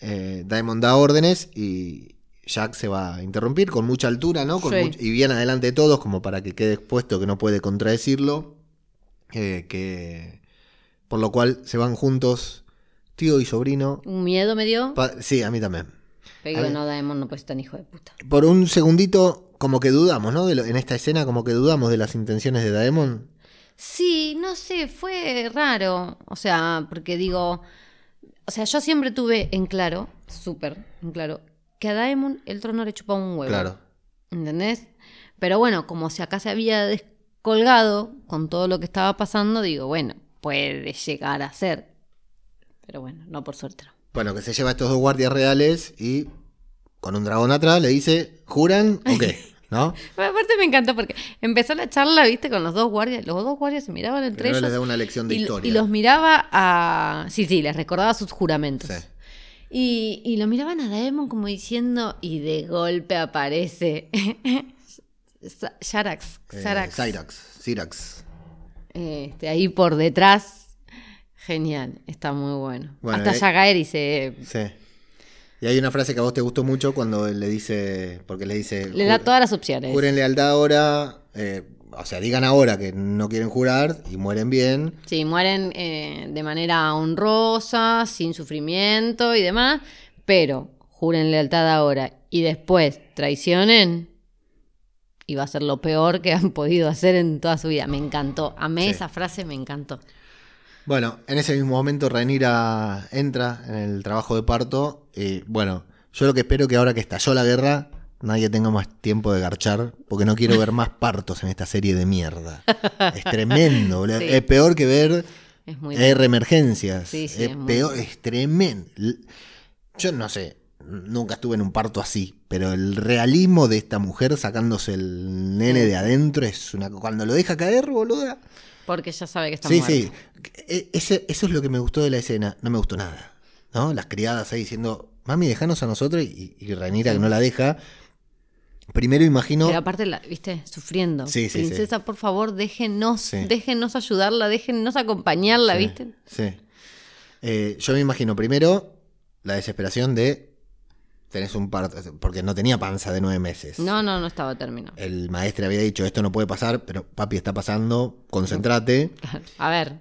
Eh, Daemon da órdenes y Jack se va a interrumpir con mucha altura, ¿no? Con Sí. much- y bien adelante de todos, como para que quede expuesto que no puede contradecirlo. Eh, que por lo cual se van juntos tío y sobrino. Un miedo me dio. Pa- sí, a mí también. Pero no, Daemon no puede ser tan hijo de puta. Por un segundito, como que dudamos, ¿no? De lo- en esta escena, como que dudamos de las intenciones de Daemon. Sí, no sé, fue raro. O sea, porque digo, o sea, yo siempre tuve en claro, súper en claro, que a Daemon el trono le chupaba un huevo. Claro. ¿Entendés? Pero bueno, como si acá se había descolgado con todo lo que estaba pasando, digo, bueno, puede llegar a ser. Pero bueno, no por suerte. no. Bueno, que se lleva a estos dos guardias reales y con un dragón atrás le dice, ¿juran o qué? ¿No? Aparte me encantó porque empezó la charla, viste, con los dos guardias. Los dos guardias se miraban entre Primero ellos. les da una lección de y, historia. y los miraba a. Sí, sí, les recordaba sus juramentos. Sí. Y, y lo miraban a Daemon como diciendo, y de golpe aparece. Sharax. Eh, Sharax. Cyrax. Cyrax. Este, ahí por detrás. Genial, está muy bueno. Bueno, Hasta eh, Yagaeri se. Sí. Y hay una frase que a vos te gustó mucho cuando le dice, porque le dice, Le da "Ju- todas las opciones. juren lealtad ahora, eh, o sea, digan ahora que no quieren jurar y mueren bien. Sí, mueren eh, de manera honrosa, sin sufrimiento y demás, pero juren lealtad ahora y después traicionen y va a ser lo peor que han podido hacer en toda su vida. Me encantó, amé Sí. esa frase, me encantó. Bueno, en ese mismo momento Rhaenyra entra en el trabajo de parto y bueno, yo lo que espero que ahora que estalló la guerra nadie tenga más tiempo de garchar porque no quiero ver más partos en esta serie de mierda. Es tremendo, boludo. Sí. es peor que ver Es muy R emergencias. Sí, sí, es es muy peor, es tremendo. Yo no sé, nunca estuve en un parto así, pero el realismo de esta mujer sacándose el nene de adentro es una cuando lo deja caer, boluda. porque ya sabe que está Sí, muerto. sí. E- ese- eso es lo que me gustó de la escena. No me gustó nada. ¿No? Las criadas ahí diciendo, mami, déjanos a nosotros y, y Rhaenyra que no la deja. Primero imagino. Pero aparte, la, ¿viste? Sufriendo. Sí, sí, Princesa, por favor, déjenos, Sí. déjenos ayudarla, déjenos acompañarla, Sí, ¿viste? Sí. Eh, yo me imagino primero la desesperación de tenés un parto, porque no tenía panza de nueve meses. No, no, no estaba terminado. El maestro había dicho, esto no puede pasar, pero papi está pasando, concéntrate. A ver,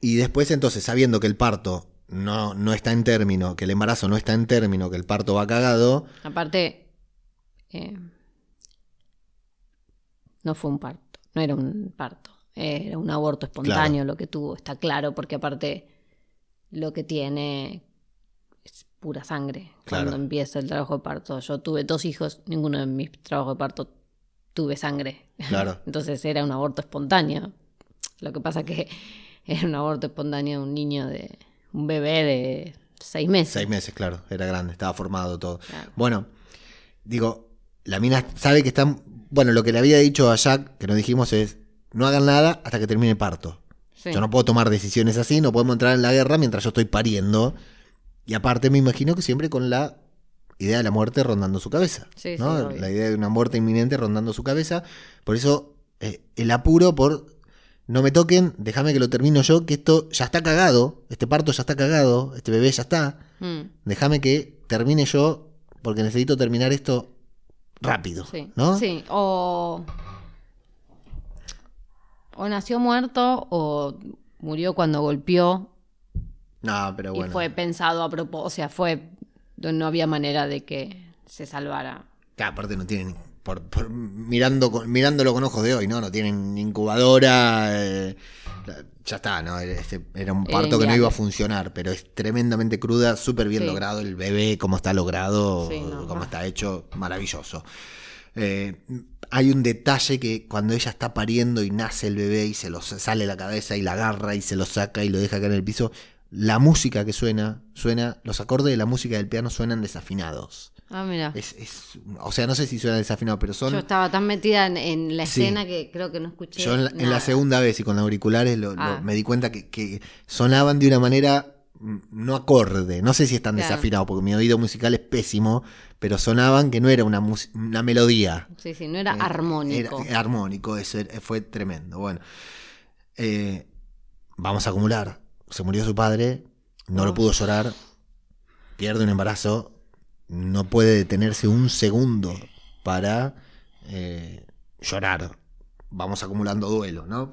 Y después entonces, sabiendo que el parto no, no está en término, que el embarazo no está en término, que el parto va cagado, aparte, eh, no fue un parto, no era un parto, era un aborto espontáneo lo que tuvo, está claro, porque aparte lo que tiene pura sangre Claro. cuando empieza el trabajo de parto. Yo tuve dos hijos, ninguno de mis trabajos de parto tuve sangre. Claro. Entonces era un aborto espontáneo. Lo que pasa que era un aborto espontáneo de un niño de un bebé de seis meses. seis meses, claro, era grande, estaba formado todo. Claro. Bueno, digo, la mina sabe que están. Bueno, lo que le había dicho a Jack, que nos dijimos es: no hagan nada hasta que termine el parto. Sí. Yo no puedo tomar decisiones así, no podemos entrar en la guerra mientras yo estoy pariendo. Y aparte, me imagino que siempre con la idea de la muerte rondando su cabeza. Sí, sí, ¿no? obvio. la idea de una muerte inminente rondando su cabeza. Por eso, eh, el apuro por. No me toquen, déjame que lo termino yo, que esto ya está cagado, este parto ya está cagado, este bebé ya está. Mm, Déjame que termine yo, porque necesito terminar esto rápido. sí. ¿No? Sí, o, o nació muerto o murió cuando golpeó No, pero bueno. y fue pensado a propósito, o sea, fue, no había manera de que se salvara. Que aparte no tienen. Por, por- mirando mirándolo con ojos de hoy, ¿no? No tienen incubadora. eh, ya está, ¿no? Era, este- era un parto que no iba a funcionar, pero es tremendamente cruda, súper bien Sí. logrado. El bebé, cómo está logrado, Sí, no, cómo no. está hecho, maravilloso. Eh, hay un detalle que cuando ella está pariendo y nace el bebé y se lo sale la cabeza y la agarra y se lo saca y lo deja caer en el piso, la música que suena, suena, los acordes de la música del piano suenan desafinados. Ah, mira. Es, es- o sea, no sé si suena desafinado, pero son. Yo estaba tan metida en, en la Sí. escena que creo que no escuché. Yo en la, en la nada. segunda vez y con auriculares lo- lo- Ah. me di cuenta que, que sonaban de una manera mm, no acorde. No sé si están Claro. desafinados, porque mi oído musical es pésimo, pero sonaban que no era una, una melodía. Sí, sí, no era Eh, armónico. Era armónico, eso era- fue tremendo. Bueno, eh, vamos a acumular. Se murió su padre, no lo Oh. pudo llorar, pierde un embarazo, no puede detenerse un segundo para eh, llorar. Vamos acumulando duelo, ¿no?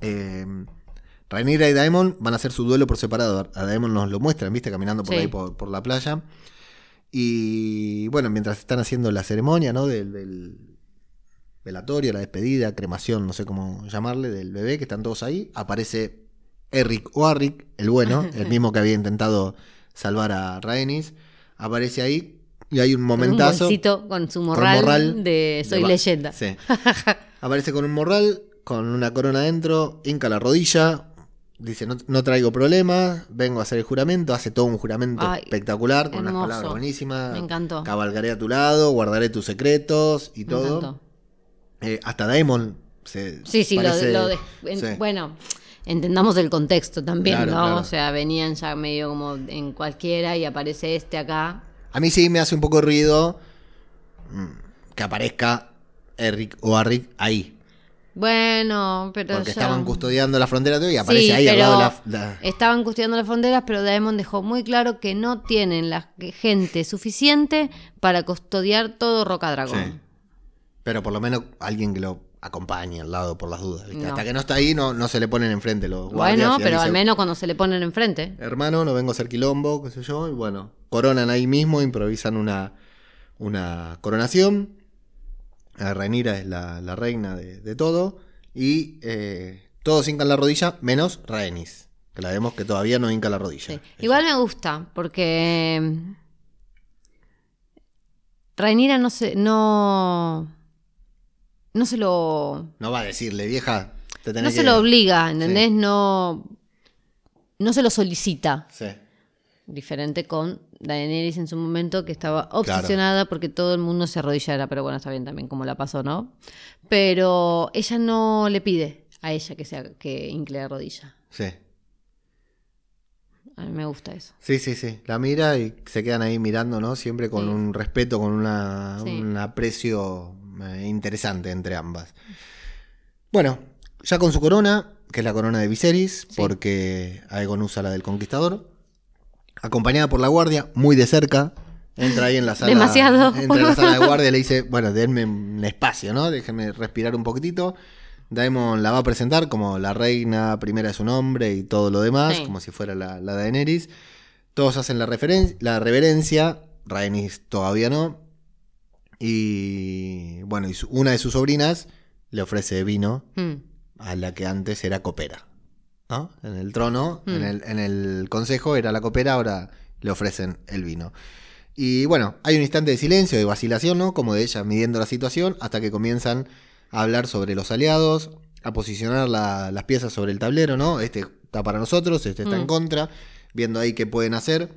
Eh, Rhaenyra y Daemon van a hacer su duelo por separado. A Daemon nos lo muestran, ¿viste? Caminando por Sí. ahí por, por la playa. Y bueno, mientras están haciendo la ceremonia, ¿no? Del, del velatorio, la despedida, cremación, no sé cómo llamarle, del bebé, que están todos ahí, aparece Eric o Arrick, el bueno, el mismo que había intentado salvar a Rhaenys, aparece ahí y hay un Con un momentazo. con su con morral, de Soy leyenda. Sí. Aparece con un morral, con una corona adentro, hinca la rodilla, dice, no, no traigo problemas, vengo a hacer el juramento, hace todo un juramento Ay, espectacular, con unas hermoso. palabras buenísimas. Me encantó. Cabalgaré a tu lado, guardaré tus secretos y Me todo. encantó. Eh, hasta Daemon se Sí, sí, lo- lo, de- en- sí. bueno, entendamos el contexto también, Claro, ¿no? claro. O sea, venían ya medio como en cualquiera y aparece este acá. A mí sí me hace un poco ruido mm, que aparezca Eric o Arrick ahí. Bueno, pero Porque ya- estaban custodiando la frontera y aparece Sí, ahí al lado de la, la- estaban custodiando las fronteras, pero Daemon dejó muy claro que no tienen la gente suficiente para custodiar todo Roca Dragón. Sí. Pero por lo menos alguien que lo acompañe al lado por las dudas. ¿viste? No. Hasta que no está ahí, no, no se le ponen enfrente los guardias. Bueno, pero dice, al menos cuando se le ponen enfrente. Hermano, no vengo a hacer quilombo, qué sé yo. Y bueno, coronan ahí mismo, improvisan una, una coronación. Rhaenyra es la, la reina de, de todo. Y eh, todos hincan la rodilla, menos Rhaenys. Que la vemos que todavía no hinca la rodilla. Sí. Igual me gusta, porque mm, Rhaenyra no se, no, no se lo, No va a decirle, vieja, te tenés no que... se lo obliga, ¿entendés? Sí. No, no se lo solicita. Sí. Diferente con Daenerys en su momento, que estaba obsesionada porque todo el mundo se arrodillara, pero bueno, está bien también cómo la pasó, ¿no? Pero ella no le pide a ella que sea que hincle la rodilla. Sí. A mí me gusta eso. Sí, sí, sí. La mira y se quedan ahí mirando, ¿no? Siempre con Sí. un respeto, con una, Sí. un aprecio eh, interesante entre ambas. Bueno, ya con su corona, que es la corona de Viserys, porque Aegon usa la del Conquistador, acompañada por la guardia, muy de cerca, Entra ahí en la sala. Demasiado. Entra en la sala de guardia y le dice, bueno, denme un espacio, ¿no? Déjenme respirar un poquitito. Daemon la va a presentar como la reina primera de su nombre y todo lo demás, Sí. como si fuera la, la Daenerys. Todos hacen la reverencia, Rhaenys todavía no. Y bueno, y su- una de sus sobrinas le ofrece vino Mm. a la que antes era copera. ¿no? En el trono, Mm. en, el, en el consejo era la copera, ahora le ofrecen el vino. Y bueno, hay un instante de silencio, de vacilación, ¿no? Como de ella midiendo la situación, hasta que comienzan a hablar sobre los aliados, a posicionar la- las piezas sobre el tablero, ¿no? Este está para nosotros, este está en Mm. contra, viendo ahí qué pueden hacer.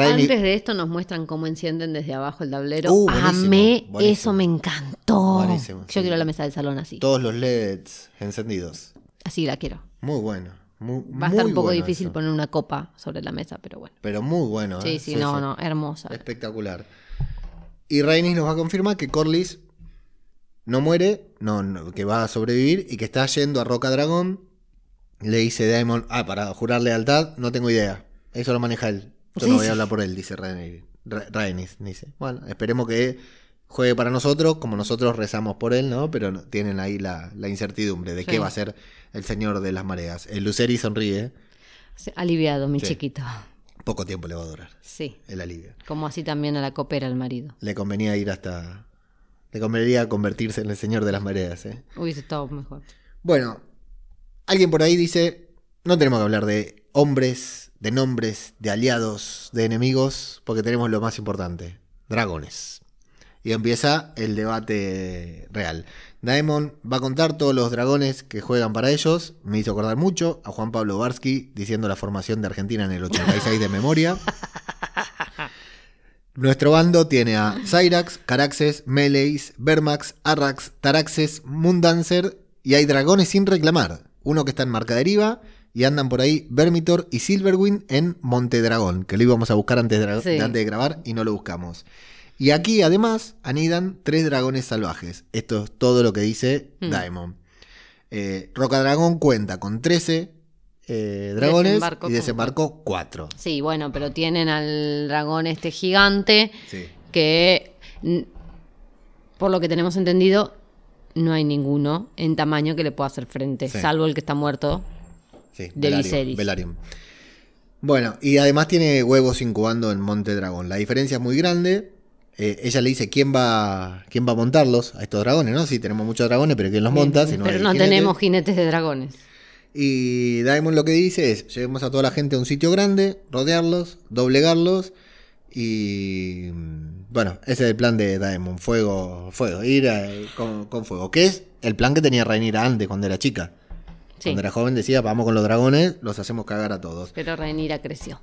Antes de esto nos muestran cómo encienden desde abajo el tablero. Uh, buenísimo, Amé, buenísimo. eso me encantó. Buenísimo, Yo sí. quiero la mesa del salón así. todos los LEDs encendidos. Así la quiero. Muy bueno. Muy, Va a estar un poco bueno difícil eso. poner una copa sobre la mesa, pero bueno. Pero muy bueno, ¿eh? Sí, sí, no, no, hermosa. Espectacular. Y Rhaenys nos va a confirmar que Corlys no muere, no, no, que va a sobrevivir y que está yendo a Roca Dragón. Le dice Daemon, ah, para jurar lealtad, no tengo idea. Eso lo maneja él. Yo Sí, no voy a hablar por él, dice Rhaenys. Ra- Rhaenys, dice. Bueno, esperemos que juegue para nosotros, como nosotros rezamos por él, ¿no? Pero tienen ahí la, la incertidumbre de Sí. qué va a ser el señor de las mareas. El Luceri sonríe, Aliviado, mi Sí. chiquito. poco tiempo le va a durar Sí. el alivio. Como así también a la copera el marido. Le convenía ir hasta. Le convenía convertirse en el señor de las mareas. ¿eh? Hubiese estado mejor. Bueno, alguien por ahí dice: No tenemos que hablar de hombres, de nombres, de aliados, de enemigos, porque tenemos lo más importante: dragones. Y empieza el debate real. Daemon va a contar todos los dragones que juegan para ellos. Me hizo acordar mucho a Juan Pablo Barsky diciendo la formación de Argentina en el 86 de memoria. Nuestro bando tiene a Cyrax, Caraxes, Meleis, Vermax, Arrax, Taraxes, Mundancer y hay dragones sin reclamar. Uno que está en marca deriva y andan por ahí Vermitor y Silverwind en Monte Dragón, que lo íbamos a buscar antes de, antes grabar y no lo buscamos. Y aquí además anidan tres dragones salvajes. Esto es todo lo que dice Mm. Daemon. Eh, Roca Dragón cuenta con 13 eh, dragones Desembarcó y desembarcó 4. Sí, bueno, pero tienen al dragón este gigante Sí. que, por lo que tenemos entendido, no hay ninguno en tamaño que le pueda hacer frente, Sí. salvo el que está muerto. Sí, de Velaryon, Viserys. Velaryon. Bueno, y además tiene huevos incubando en Monte Dragón. La diferencia es muy grande. Eh, ella le dice quién va, quién va a montarlos a estos dragones, ¿no? Sí, tenemos muchos dragones, pero ¿quién los monta? Si no pero hay no jinetes. tenemos jinetes de dragones. Y Daemon lo que dice es, llevemos a toda la gente a un sitio grande, rodearlos, doblegarlos y... Bueno, ese es el plan de Daemon, fuego, fuego, ir a- con, con fuego, que es el plan que tenía Rhaenyra antes, cuando era chica. Sí, Cuando era joven decía, vamos con los dragones, los hacemos cagar a todos. pero Rhaenyra creció.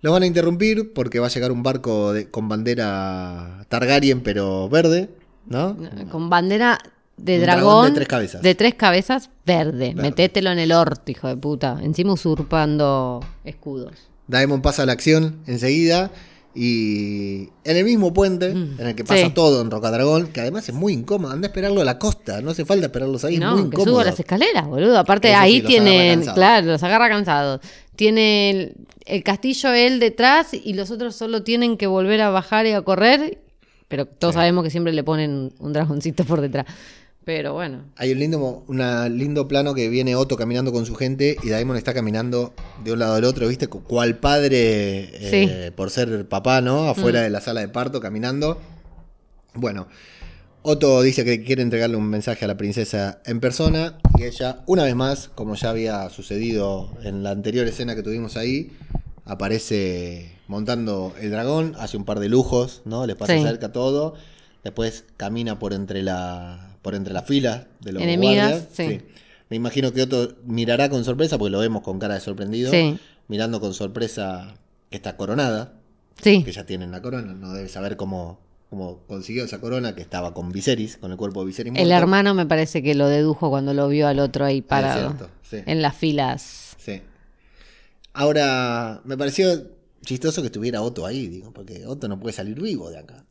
Los van a interrumpir porque va a llegar un barco de- con bandera Targaryen, pero verde, ¿no? Con bandera de Un dragón, dragón de tres cabezas. de tres cabezas, verde. Verde. Metételo en el orto, hijo de puta. Encima usurpando escudos. Daemon pasa a la acción enseguida y en el mismo puente Mm, en el que pasa sí. todo en Rocadragón, que además es muy incómodo, anda a esperarlo a la costa, no hace falta esperarlos ahí, es no, muy que incómodo. subo las escaleras, boludo. Aparte, Eso ahí tienen, claro, los agarra cansados. Tiene el, el castillo él detrás y los otros solo tienen que volver a bajar y a correr. Pero todos Sí. sabemos que siempre le ponen un dragoncito por detrás. Pero bueno. Hay un lindo, una lindo plano que viene Otto caminando con su gente y Daemon está caminando de un lado al otro, ¿viste? Cu- Cual padre, eh, por ser papá, ¿no? Afuera Mm. de la sala de parto, caminando. Bueno, Otto dice que quiere entregarle un mensaje a la princesa en persona y ella, una vez más, como ya había sucedido en la anterior escena que tuvimos ahí, aparece montando el dragón, hace un par de lujos, ¿no? Les pasa Sí. cerca todo, después camina por entre la por entre las filas de los Enemigas, guardias. sí. Me imagino que Otto mirará con sorpresa, porque lo vemos con cara de sorprendido, Sí. mirando con sorpresa que está coronada, Sí. que ya tienen la corona, no debe saber cómo, cómo consiguió esa corona, que estaba con Viserys, con el cuerpo de Viserys El hermano me parece que lo dedujo cuando lo vio al otro ahí parado. cierto, sí. En las filas. Sí. Ahora, me pareció chistoso que estuviera Otto ahí, digo, porque Otto no puede salir vivo de acá.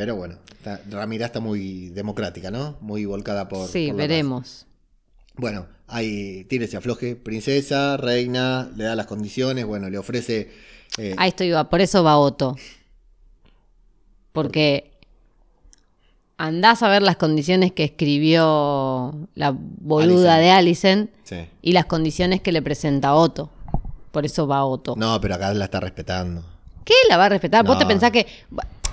Pero bueno, está- Ramira está muy democrática, ¿no? Muy volcada por. sí, por la paz. veremos. Bueno, ahí tiene ese afloje. Princesa, reina, le da las condiciones, bueno, le ofrece. eh, A esto iba, por eso va Otto. Porque andás a ver las condiciones que escribió la boluda de Alicent Sí. y las condiciones que le presenta Otto. Por eso va Otto. No, pero acá la está respetando. ¿Qué la va a respetar? ¿Vos te pensás que...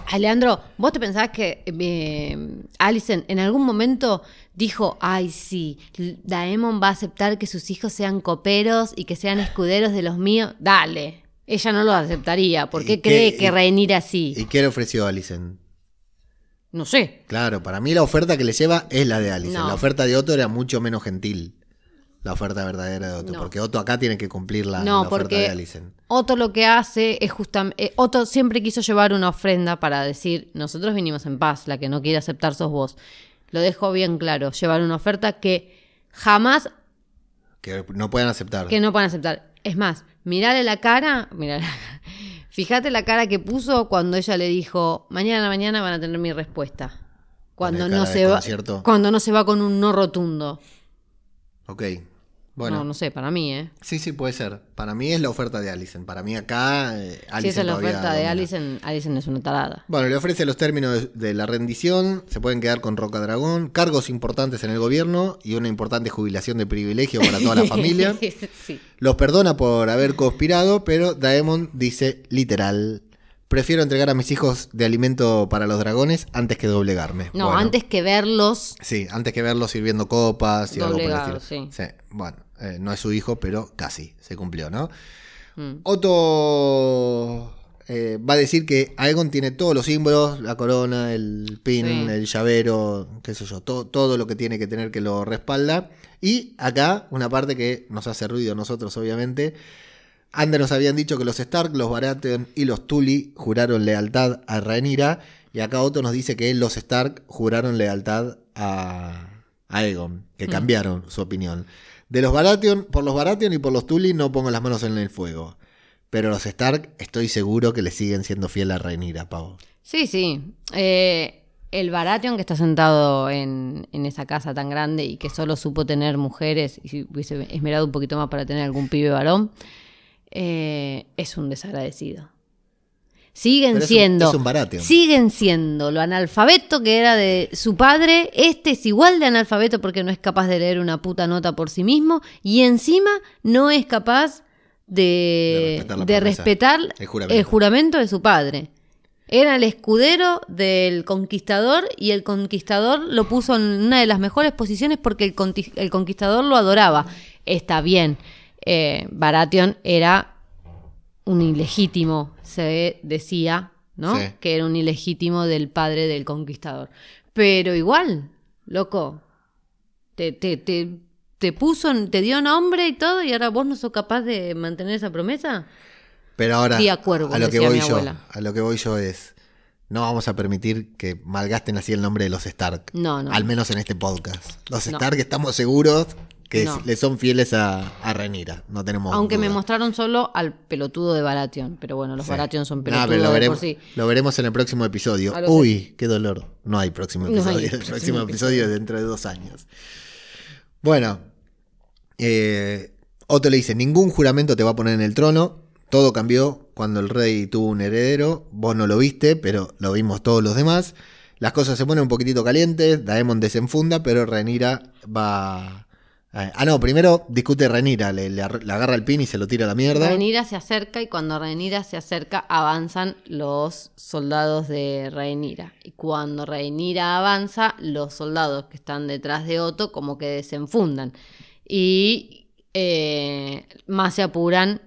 Alejandro, ¿vos te pensás que eh, Alicent en algún momento dijo, ay sí, Daemon va a aceptar que sus hijos sean coperos y que sean escuderos de los míos? Dale. Ella no lo aceptaría. ¿Por ¿Y qué cree que Rhaenyra sí? ¿Y qué le ofreció Alicent? No sé. Claro, para mí la oferta que le lleva es la de. No. La oferta de Otto era mucho menos gentil. La oferta verdadera de Otto. No. Porque Otto acá tiene que cumplir la, no, la oferta de porque Alicent. Otto lo que hace es justamente... Otto siempre quiso llevar una ofrenda para decir, nosotros vinimos en paz, la que no quiere aceptar sos vos. Lo dejo bien claro, llevar una oferta que jamás Que no pueden aceptar. que no pueden aceptar. Es más, mirale la cara, mirale, fíjate la cara que puso cuando ella le dijo, mañana mañana van a tener mi respuesta. Cuando no se va, cuando no se va con un no rotundo. Ok. Bueno. No, no sé, para mí, ¿eh? Sí, sí, puede ser. Para mí es la oferta de Alicent. Para mí acá, eh, si esa es la oferta de domina. Alison, Alison es una tarada. Bueno, le ofrece los términos de, de la rendición, se pueden quedar con Roca Dragón, cargos importantes en el gobierno y una importante jubilación de privilegio para toda la familia. sí. Los perdona por haber conspirado, pero Daemon dice literal, prefiero entregar a mis hijos de alimento para los dragones antes que doblegarme. No, Bueno, antes que verlos, Sí, antes que verlos sirviendo copas y algo por el sí. bueno, eh, no es su hijo, pero casi, se cumplió, ¿no? mm, Otto eh, va a decir que Aegon tiene todos los símbolos, la corona, el pin, Sí. el llavero, qué sé yo, todo, todo lo que tiene que tener que lo respalda. Y acá, una parte que nos hace ruido a nosotros, obviamente. Antes nos habían dicho que los Stark, los Baratheon y los Tully juraron lealtad a Rhaenyra. Y acá Otto nos dice que los Stark juraron lealtad a, a Aegon, que Mm. cambiaron su opinión. De los Baratheon, por los Baratheon y por los Tully no pongo las manos en el fuego. Pero los Stark estoy seguro que le siguen siendo fiel a Rhaenyra, Pau. Sí, sí. Eh, el Baratheon que está sentado en, en esa casa tan grande y que solo supo tener mujeres y hubiese esmerado un poquito más para tener algún pibe varón, eh, es un desagradecido. Siguen Pero es un- siendo. es un Baratheon. Siguen siendo lo analfabeto que era de su padre. Este es igual de analfabeto porque no es capaz de leer una puta nota por sí mismo. Y encima no es capaz de, De respetar de respetar el juramento. el juramento de su padre. Era el escudero del conquistador y el conquistador lo puso en una de las mejores posiciones porque el, el conquistador lo adoraba. Está bien, eh, Baratheon era un ilegítimo, se decía, ¿no? Sí. Que era un ilegítimo del padre del conquistador. Pero igual, loco, te, te, te, te puso, te dio nombre y todo y ahora vos no sos capaz de mantener esa promesa. Pero ahora, Día cuervo, a lo que voy yo, a lo que voy yo es, no vamos a permitir que malgasten así el nombre de los Stark. No, no. Al menos en este podcast. Los No. Stark estamos seguros que No. le son fieles a, a Rhaenyra. No tenemos Aunque me mostraron solo al pelotudo de Baratheon. Pero bueno, los Sí. Baratheon son Nah, pelotudos pero lo veremos, por sí. lo veremos en el próximo episodio. Uy, qué dolor. No hay próximo No hay episodio. el próximo próximo episodio. es dentro de dos años. Bueno, eh, Otto le dice, ningún juramento te va a poner en el trono. Todo cambió cuando el rey tuvo un heredero. Vos no lo viste, pero lo vimos todos los demás. Las cosas se ponen un poquitito calientes. Daemon desenfunda, pero Rhaenyra va... eh, Ah, no, primero discute Rhaenyra. Le, le ar- le agarra el pin y se lo tira a la mierda. Rhaenyra se acerca y cuando Rhaenyra se acerca avanzan los soldados de Rhaenyra. Y cuando Rhaenyra avanza, los soldados que están detrás de Otto como que desenfundan. Y eh, más se apuran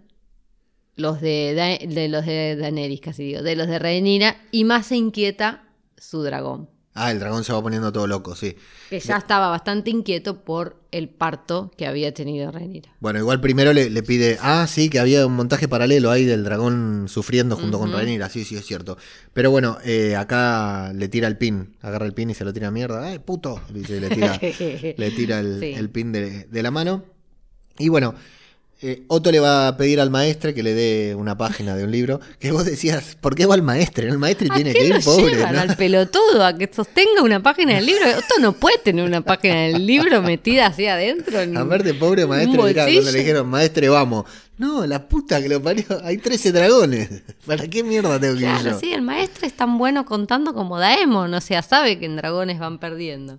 los de, los de Daenerys, casi digo, de los de Rhaenyra y más se inquieta su dragón. Ah, el dragón se va poniendo todo loco, sí. Que ya estaba bastante inquieto por el parto que había tenido Rhaenyra. Bueno, igual primero le, le pide, ah, sí, que había un montaje paralelo ahí del dragón sufriendo junto con. Rhaenyra, sí, sí, es cierto. Pero bueno, eh, acá le tira el pin, agarra el pin y se lo tira a mierda, ¡ay, puto! Se le tira, le tira el, Sí. el pin de, de la mano. Y bueno, eh, Otto le va a pedir al maestre que le dé una página de un libro. Que vos decías, ¿por qué va al maestre? El maestre ¿A tiene que ir lo pobre. llevan ¿no? al pelotudo a que sostenga una página del libro? Otto no puede tener una página del libro metida así adentro. en- Aparte, pobre maestre, mirá, cuando le dijeron, maestre, vamos. No, la puta que lo parió, hay 13 dragones. ¿Para qué mierda tengo que ir Claro, yo? sí, el maestro es tan bueno contando como Daemon, o sea, sabe que en dragones van perdiendo.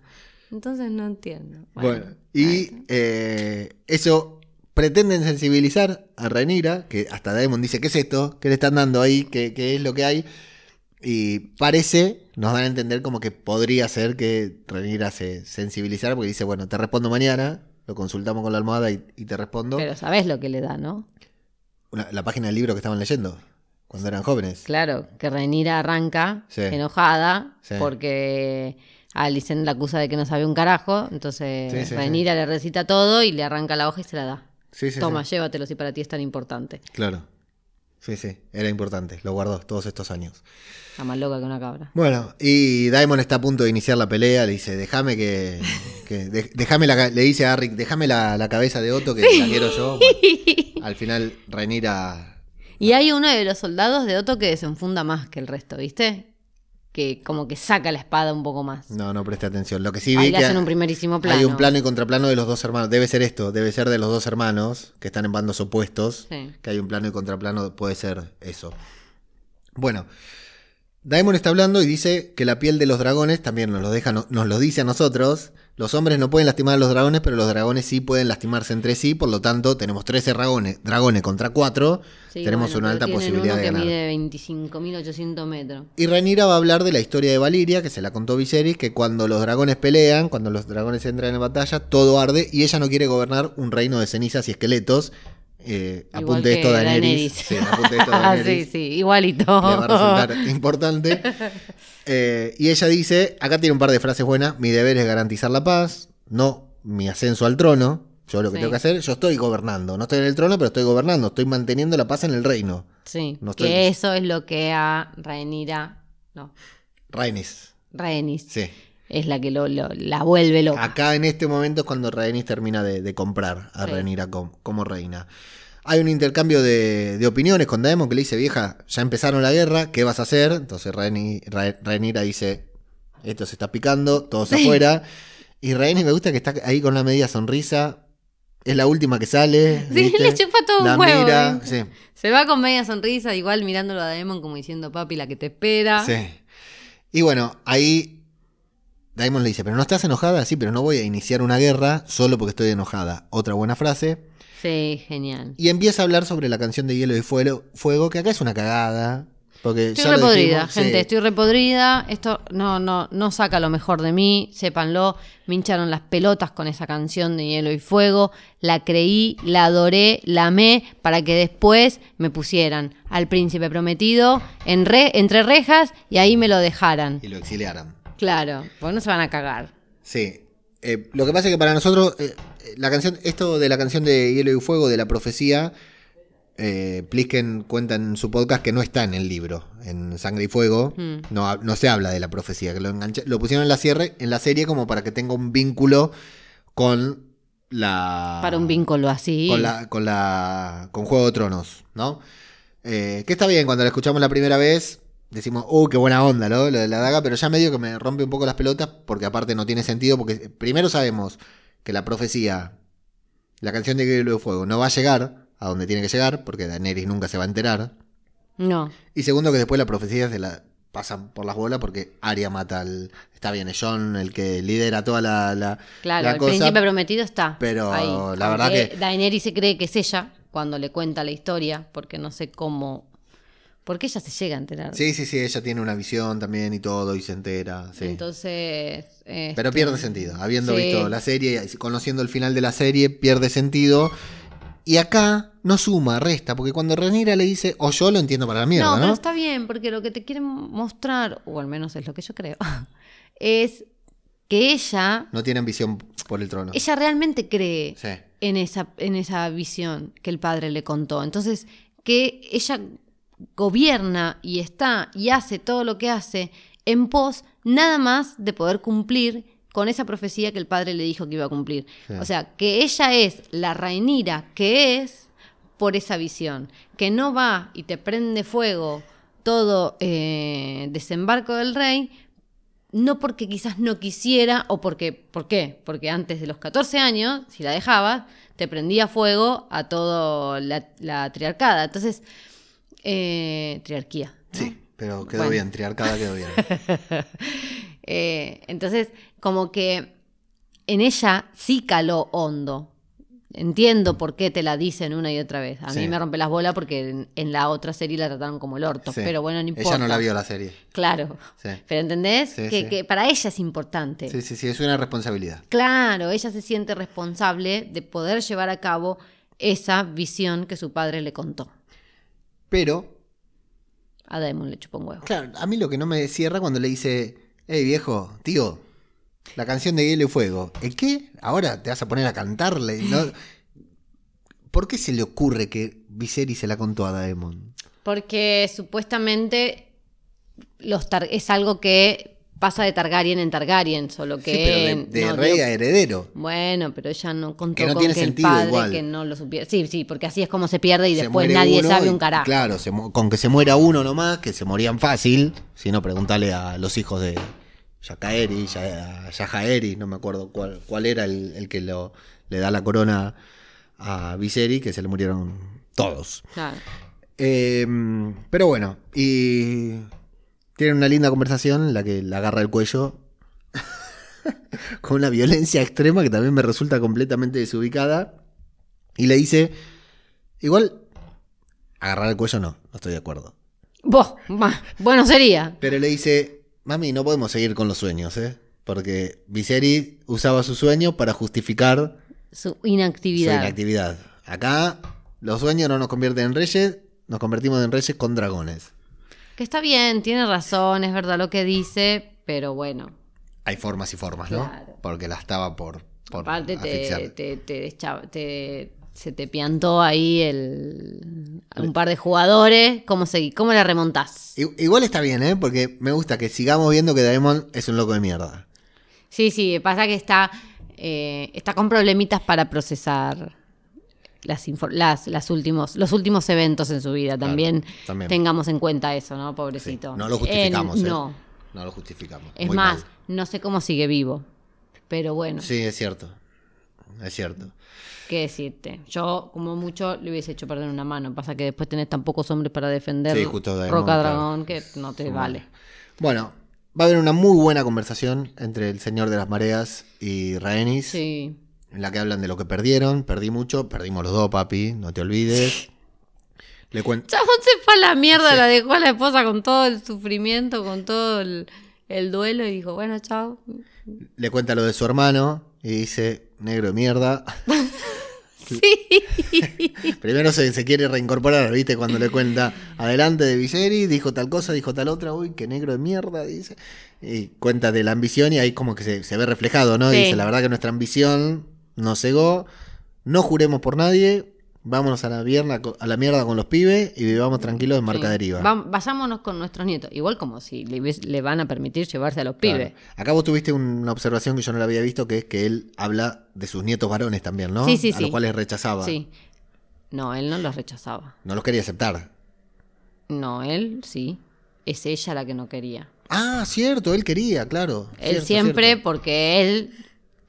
Entonces no entiendo. Bueno, y eh, eso pretenden sensibilizar a Renira, que hasta Daemon dice, ¿qué es esto? ¿Qué le están dando ahí? ¿Qué, qué es lo que hay? Y parece, nos dan a entender como que podría ser que Renira se sensibilizara, porque dice, bueno, te respondo mañana, lo consultamos con la almohada y, y te respondo. Pero sabes lo que le da, ¿no? Una- la página del libro que estaban leyendo, cuando eran jóvenes. Claro, que Renira arranca Sí. enojada Sí. porque Alicent la acusa de que no sabe un carajo, entonces sí, Renira le recita todo y le arranca la hoja y se la da. Sí, sí, Toma, sí. llévatelo si para ti es tan importante. Claro. Sí, sí, era importante, lo guardó todos estos años. Está más loca que una cabra. Bueno, y Daimon está a punto de iniciar la pelea, le dice, déjame que... que de- déjame la, le dice a Rick, déjame la, la cabeza de Otto que la quiero yo. Bueno, al final Renira... Y hay uno de los soldados de Otto que desenfunda más que el resto, ¿viste? Que como que saca la espada un poco más. No, no preste atención. Lo que sí vi que hacen un primerísimo plano. hay un plano y contraplano de los dos hermanos. Debe ser esto, debe ser de los dos hermanos que están en bandos opuestos. Sí. Que hay un plano y contraplano, puede ser eso. Bueno, Daemon está hablando y dice que la piel de los dragones también nos lo deja, no- nos lo dice a nosotros. Los hombres no pueden lastimar a los dragones, pero los dragones sí pueden lastimarse entre sí. Por lo tanto, tenemos 13 dragones, dragones contra 4. Sí, tenemos bueno, una alta posibilidad uno de que ganar. mide 25.800 metros. Y Rhaenyra va a hablar de la historia de Valiria, que se la contó Viserys, que cuando los dragones pelean, cuando los dragones entran en batalla, todo arde y ella no quiere gobernar un reino de cenizas y esqueletos. Eh, apunte esto Daenerys. Sí, apunte esto Ah, Daenerys. sí, sí, igualito. Le va a resultar importante. Eh, y ella dice, acá tiene un par de frases buenas, mi deber es garantizar la paz, no mi ascenso al trono. Yo lo que Sí. tengo que hacer, yo estoy gobernando. No estoy en el trono, pero estoy gobernando. Estoy manteniendo la paz en el reino. Sí, No estoy- que eso es lo que a Rhaenyra, no, Rhaenys. Rhaenys, Sí. Es la que lo, lo- la vuelve loca. Acá en este momento es cuando Rhaenys termina de, de comprar a Sí. Rhaenyra como, reina. Hay un intercambio de, de opiniones con Daemon que le dice, vieja, ya empezaron la guerra, ¿qué vas a hacer? Entonces Rhaeny- Rha- Rhaenyra dice, esto se está picando, todos afuera. Y Rhaenys me gusta que está ahí con una media sonrisa. Es la última que sale. Sí, ¿viste? le chupa todo un La huevo, mira, ¿viste? sí. Se va con media sonrisa, igual mirándolo a Daemon como diciendo, papi, la que te espera. Sí. Y bueno, ahí Daemon le dice, pero no estás enojada, sí, pero no voy a iniciar una guerra solo porque estoy enojada. Otra buena frase. Sí, genial. Y empieza a hablar sobre la canción de Hielo y Fuego, Fuego que acá es una cagada. Porque Estoy ya repodrida, dijimos, gente, sí. estoy repodrida. Esto no, no, no saca lo mejor de mí, sépanlo. Me hincharon las pelotas con esa canción de Hielo y Fuego. La creí, la adoré, la amé, para que después me pusieran al príncipe prometido en re- entre rejas y ahí me lo dejaran. Y lo exiliaron. Claro, porque no se van a cagar. Sí. Eh, lo que pasa es que para nosotros, eh, eh, la canción, esto de la canción de Hielo y Fuego, de la profecía, eh, Plisken cuenta en su podcast que no está en el libro, en Sangre y Fuego. Mm. No, no se habla de la profecía, que lo, engancha- lo pusieron en la, cierre, en la serie como para que tenga un vínculo con la. Para un vínculo así. Con la, con la. con Juego de Tronos, ¿no? Eh, que está bien, cuando la escuchamos la primera vez, decimos, uh, qué buena onda, ¿no? Lo de la daga, pero ya medio que me rompe un poco las pelotas, porque aparte no tiene sentido, porque primero sabemos que la profecía, la canción de Hielo y Fuego, no va a llegar a donde tiene que llegar, porque Daenerys nunca se va a enterar. No. Y segundo, que después la profecía se la pasan por las bolas porque Arya mata al. Está bien, es John el que lidera toda la, la, Claro, la el cosa. príncipe prometido está. pero ahí. la verdad que- Daenerys se cree que es ella cuando le cuenta la historia, porque no sé cómo. Porque ella se llega a enterar. Sí, sí, sí, ella tiene una visión también y todo y se entera. sí. Entonces. este, Pero pierde sentido. Habiendo Sí. visto la serie, y conociendo el final de la serie, pierde sentido. Y acá no suma, resta, porque cuando Renira le dice, o yo lo entiendo para la mierda, no, ¿no? pero está bien, porque lo que te quieren mostrar, o al menos es lo que yo creo, es que ella. No tiene ambición por el trono. Ella realmente cree Sí. en esa, en esa visión que el padre le contó. Entonces, que ella gobierna y está y hace todo lo que hace en pos nada más de poder cumplir con esa profecía que el padre le dijo que iba a cumplir. Sí. O sea, que ella es la Rainira que es por esa visión, que no va y te prende fuego todo eh, desembarco del rey, no porque quizás no quisiera o porque, ¿por qué? Porque antes de los 14 años, si la dejabas, te prendía fuego a toda la, la triarcada. Entonces, eh, triarquía. ¿no? Sí, pero quedó Bueno. bien, triarcada quedó bien. Eh, entonces, como que en ella sí caló hondo. Entiendo por qué te la dicen una y otra vez. A Sí. mí me rompe las bolas porque en, en la otra serie la trataron como el orto. Sí. Pero bueno, no importa. Ella no la vio la serie. Claro. Sí. Pero ¿entendés? Que para ella es importante. Sí, sí, sí, es una responsabilidad. Claro, ella se siente responsable de poder llevar a cabo esa visión que su padre le contó. Pero, A Daemon le chupó un huevo. claro, a mí lo que no me cierra cuando le dice, hey viejo, tío, la canción de Hielo y Fuego. ¿El qué? Ahora te vas a poner a cantarle. ¿no? ¿Por qué se le ocurre que Viserys se la contó a Daemon? Porque supuestamente los tar- es algo que pasa de Targaryen en Targaryen, solo que... Sí, pero de, de no rey a heredero. Bueno, pero ella no contó Que no con tiene que el sentido padre igual. que no lo supiera. Sí, sí, porque así es como se pierde y Se después nadie uno sabe un carajo. Claro, se con que se muera uno nomás, que se morían fácil. Si no, preguntale a los hijos de Yakaeri, Ya- Yajaeri, no me acuerdo cuál, cuál era el, el que lo, le da la corona a Viserys, que se le murieron todos. Claro. Eh, pero bueno, y tienen una linda conversación en la que la agarra el cuello con una violencia extrema que también me resulta completamente desubicada. Y le dice, igual, agarrar el cuello no, no estoy de acuerdo. Vos, ma, bueno sería. Pero le dice, mami, no podemos seguir con los sueños, ¿eh? Porque Viserys usaba su sueño para justificar Su inactividad. su inactividad. Acá los sueños no nos convierten en reyes, nos convertimos en reyes con dragones. Que está bien, tiene razón, es verdad lo que dice, pero bueno. Hay formas y formas, ¿no? Claro. Porque la estaba por, por Aparte te, asfixiar. te, te deschab- te- se te piantó ahí el, un par de jugadores. ¿Cómo, seguí? ¿Cómo la remontás? Igual está bien, ¿eh? Porque me gusta que sigamos viendo que Daemon es un loco de mierda. Sí, sí, pasa que está, eh, está con problemitas para procesar las, las, las últimos, los últimos eventos en su vida. También, también. tengamos en cuenta eso, ¿no? Sí, Pobrecito. no lo justificamos, En- ¿eh? No. No lo justificamos. Es Muy más, mal. no sé cómo sigue vivo. Pero bueno, Sí, es cierto. Es cierto. qué decirte. Yo, como mucho, le hubiese hecho perder una mano. Pasa que después tenés tan pocos hombres para defender Sí, justo Daemon, Roca. Dragón que no te vale. Bueno, va a haber una muy buena conversación entre el Señor de las Mareas y Rhaenys. Sí. En la que hablan de lo que perdieron. Perdí mucho, perdimos los dos, papi. No te olvides. Le. Chabón se fue a la mierda, la dejó a la esposa con todo el sufrimiento, con todo el, el duelo y dijo, bueno, chao. Le cuenta lo de su hermano y dice, negro de mierda. Sí. Primero se, se quiere reincorporar, ¿viste? Cuando le cuenta, adelante de Viserys, dijo tal cosa, dijo tal otra, uy, qué negro de mierda, dice. Y cuenta de la ambición y ahí como que se, se ve reflejado, ¿no? Sí. Dice, la verdad que nuestra ambición nos cegó, no juremos por nadie, vámonos a la, mierda, a la mierda con los pibes y vivamos tranquilos en marca Sí. deriva. Va- vayámonos con nuestros nietos. Igual como si le, le van a permitir llevarse a los Claro. pibes. Acá vos tuviste una observación que yo no la había visto, que es que él habla de sus nietos varones también, ¿no? Sí, sí, a sí. los cuales rechazaba. Sí. No, él no los rechazaba. No los quería aceptar. No, él sí. Es ella la que no quería. Ah, cierto, él quería, claro. Él Cierto, siempre, cierto. porque él,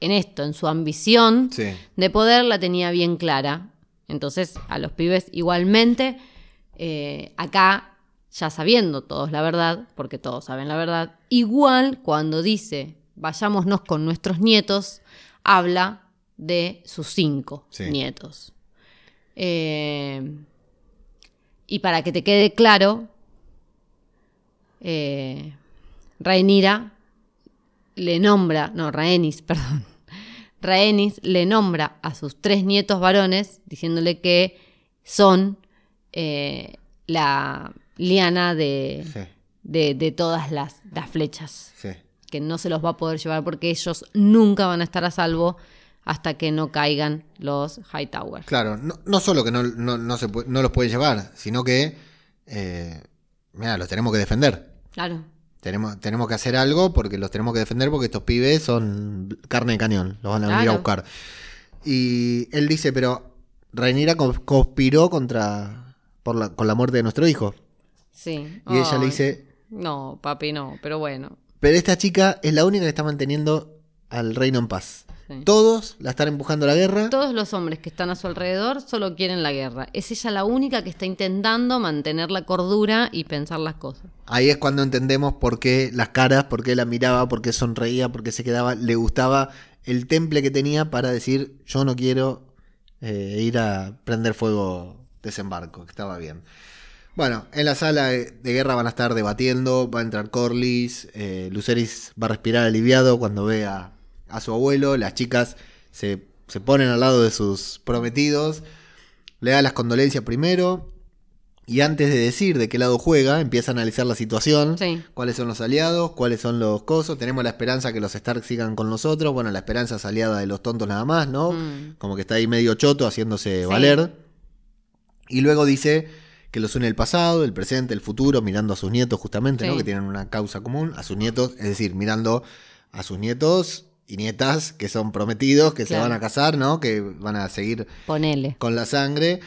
en esto, en su ambición Sí. de poder, la tenía bien clara. Entonces, a los pibes igualmente, eh, acá, ya sabiendo todos la verdad, porque todos saben la verdad, igual cuando dice, vayámonos con nuestros nietos, habla de sus cinco Sí. nietos. Eh, y para que te quede claro, eh, Rhaenyra le nombra, no, Rhaenys, perdón. Rhaenys le nombra a sus tres nietos varones diciéndole que son eh, la liana de, Sí, de, de todas las, las flechas, sí. que no se los va a poder llevar porque ellos nunca van a estar a salvo hasta que no caigan los Hightower. Claro, no, no solo que no, no, no se no los puede llevar, sino que, eh, mira, los tenemos que defender. Claro. Tenemos, tenemos que hacer algo porque los tenemos que defender porque estos pibes son carne de cañón, los van a venir a buscar. Y él dice, pero Rhaenyra co- conspiró contra por la, con la muerte de nuestro hijo. Sí. Y ella le dice, No, papi, no, pero bueno. pero esta chica es la única que está manteniendo al reino en paz. Sí. Todos la están empujando a la guerra. Todos los hombres que están a su alrededor solo quieren la guerra. Es ella la única que está intentando mantener la cordura y pensar las cosas. Ahí es cuando entendemos por qué las caras, por qué la miraba, por qué sonreía, por qué se quedaba, le gustaba el temple que tenía para decir yo no quiero eh, ir a prender fuego desembarco, que estaba bien. Bueno, en la sala de de guerra van a estar debatiendo, va a entrar Corlys, eh, Luceris va a respirar aliviado cuando ve a, a su abuelo, las chicas se, se ponen al lado de sus prometidos, le da las condolencias primero, y antes de decir de qué lado juega, empieza a analizar la situación, Sí. cuáles son los aliados, cuáles son los cosos, tenemos la esperanza que los Stark sigan con nosotros, bueno, la esperanza es aliada de los tontos nada más, ¿no? Mm. Como que está ahí medio choto haciéndose Sí. valer. Y luego dice que los une el pasado, el presente, el futuro, mirando a sus nietos justamente, ¿no? Que tienen una causa común, a sus nietos, es decir, mirando a sus nietos y nietas que son prometidos, que Claro. se van a casar, ¿no? Que van a seguir Ponele. con la sangre.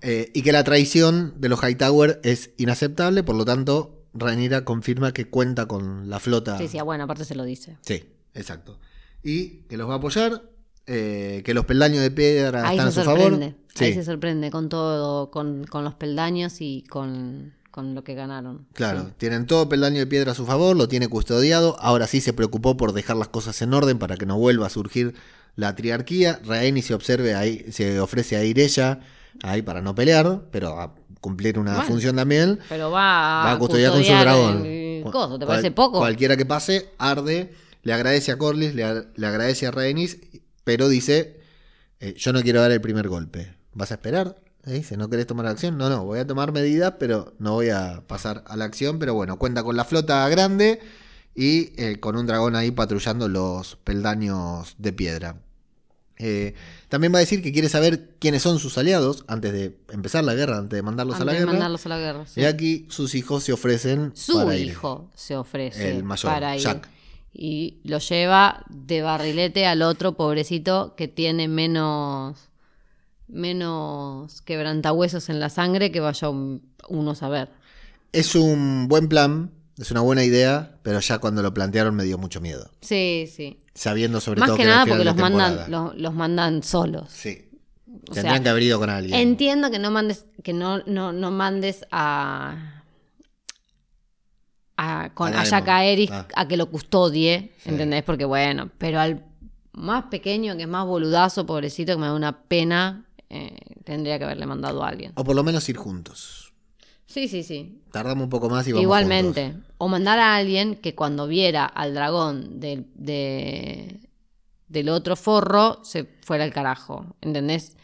eh, y que la traición de los Hightower es inaceptable, por lo tanto, Rhaenyra confirma que cuenta con la flota. Sí, sí, ah, bueno, aparte se lo dice. Sí, exacto. Y que los va a apoyar, eh, que los peldaños de piedra Ahí están se a su sorprende. favor. Sí, Ahí se sorprende con todo, con, con los peldaños y con, con lo que ganaron. claro. Sí. Tienen todo peldaño de piedra a su favor, lo tiene custodiado. Ahora sí se preocupó por dejar las cosas en orden para que no vuelva a surgir la triarquía. Rhaenys se observe ahí, se ofrece a ir ella ahí para no pelear, pero a cumplir una Bueno. función también. Pero va, va a custodiar con su dragón. el Cu- coso, ¿Te cual- parece poco? Cualquiera que pase, arde, le agradece a Corlys, le agradece a Rhaenys, pero dice, eh, yo no quiero dar el primer golpe. ¿Vas a esperar? Le dice, ¿no querés tomar acción? No, no, voy a tomar medidas, pero no voy a pasar a la acción. Pero bueno, cuenta con la flota grande y eh, con un dragón ahí patrullando los peldaños de piedra. Eh, también va a decir que quiere saber quiénes son sus aliados antes de empezar la guerra, antes de mandarlos Antes a la de guerra. mandarlos a la guerra. sí. Y aquí sus hijos se ofrecen Su para ir. hijo se ofrece El mayor, para ir. Jack. Y lo lleva de barrilete al otro pobrecito que tiene menos menos quebrantahuesos en la sangre que vaya un- uno a saber. Es un buen plan, es una buena idea, pero ya cuando lo plantearon me dio mucho miedo. Sí, sí. Sabiendo sobre Más todo que que nada porque los mandan, los, los mandan solos. Sí. O Tendrían sea, que haber ido con alguien. Entiendo que no mandes, que no, no, no mandes a, a, con, A Ah. a que lo custodie, Sí. ¿entendés? Porque bueno, pero al más pequeño, que es más boludazo, pobrecito, que me da una pena, eh, tendría que haberle mandado a alguien. O por lo menos ir juntos. Sí, sí, sí. Tardamos un poco más y vamos Igualmente. juntos. O mandar a alguien que cuando viera al dragón del, de- del otro forro se fuera al carajo. ¿Entendés?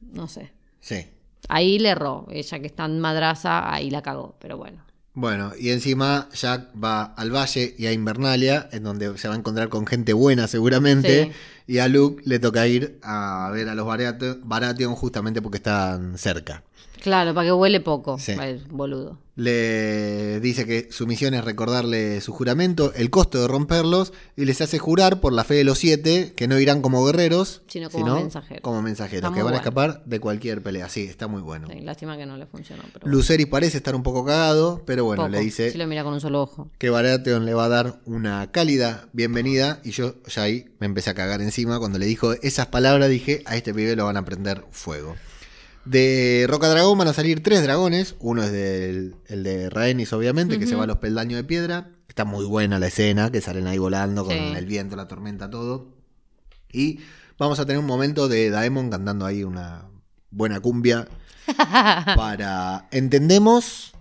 No sé. Sí. Ahí le erró. Ella que está en madraza, ahí la cagó. Pero bueno. Bueno, y encima Jack va al valle y a Invernalia, en donde se va a encontrar con gente buena seguramente. Sí. Y a Luke le toca ir a ver a los Baratheon Baratheon justamente porque están cerca. Claro, para que huele poco. Sí. El boludo. Le dice que su misión es recordarle su juramento, el costo de romperlos, y les hace jurar por la fe de los siete que no irán como guerreros, Sino como mensajeros. como mensajeros, que van a escapar de cualquier pelea. Sí, está muy bueno. Sí, lástima que no le funcionó. Pero bueno. Luceris parece estar un poco cagado, pero bueno, Poco. le dice lo mira con un solo ojo. que Baratheon le va a dar una cálida bienvenida, y yo ya ahí me empecé a cagar encima. Cuando le dijo esas palabras, dije, a este pibe lo van a prender fuego. De Roca Dragón van a salir tres dragones. Uno es del, el de Rhaenys, obviamente, que se va a los peldaños de piedra. Está muy buena la escena, que salen ahí volando con Sí. el viento, la tormenta, todo. Y vamos a tener un momento de Daemon cantando ahí una buena cumbia. para. Entendemos,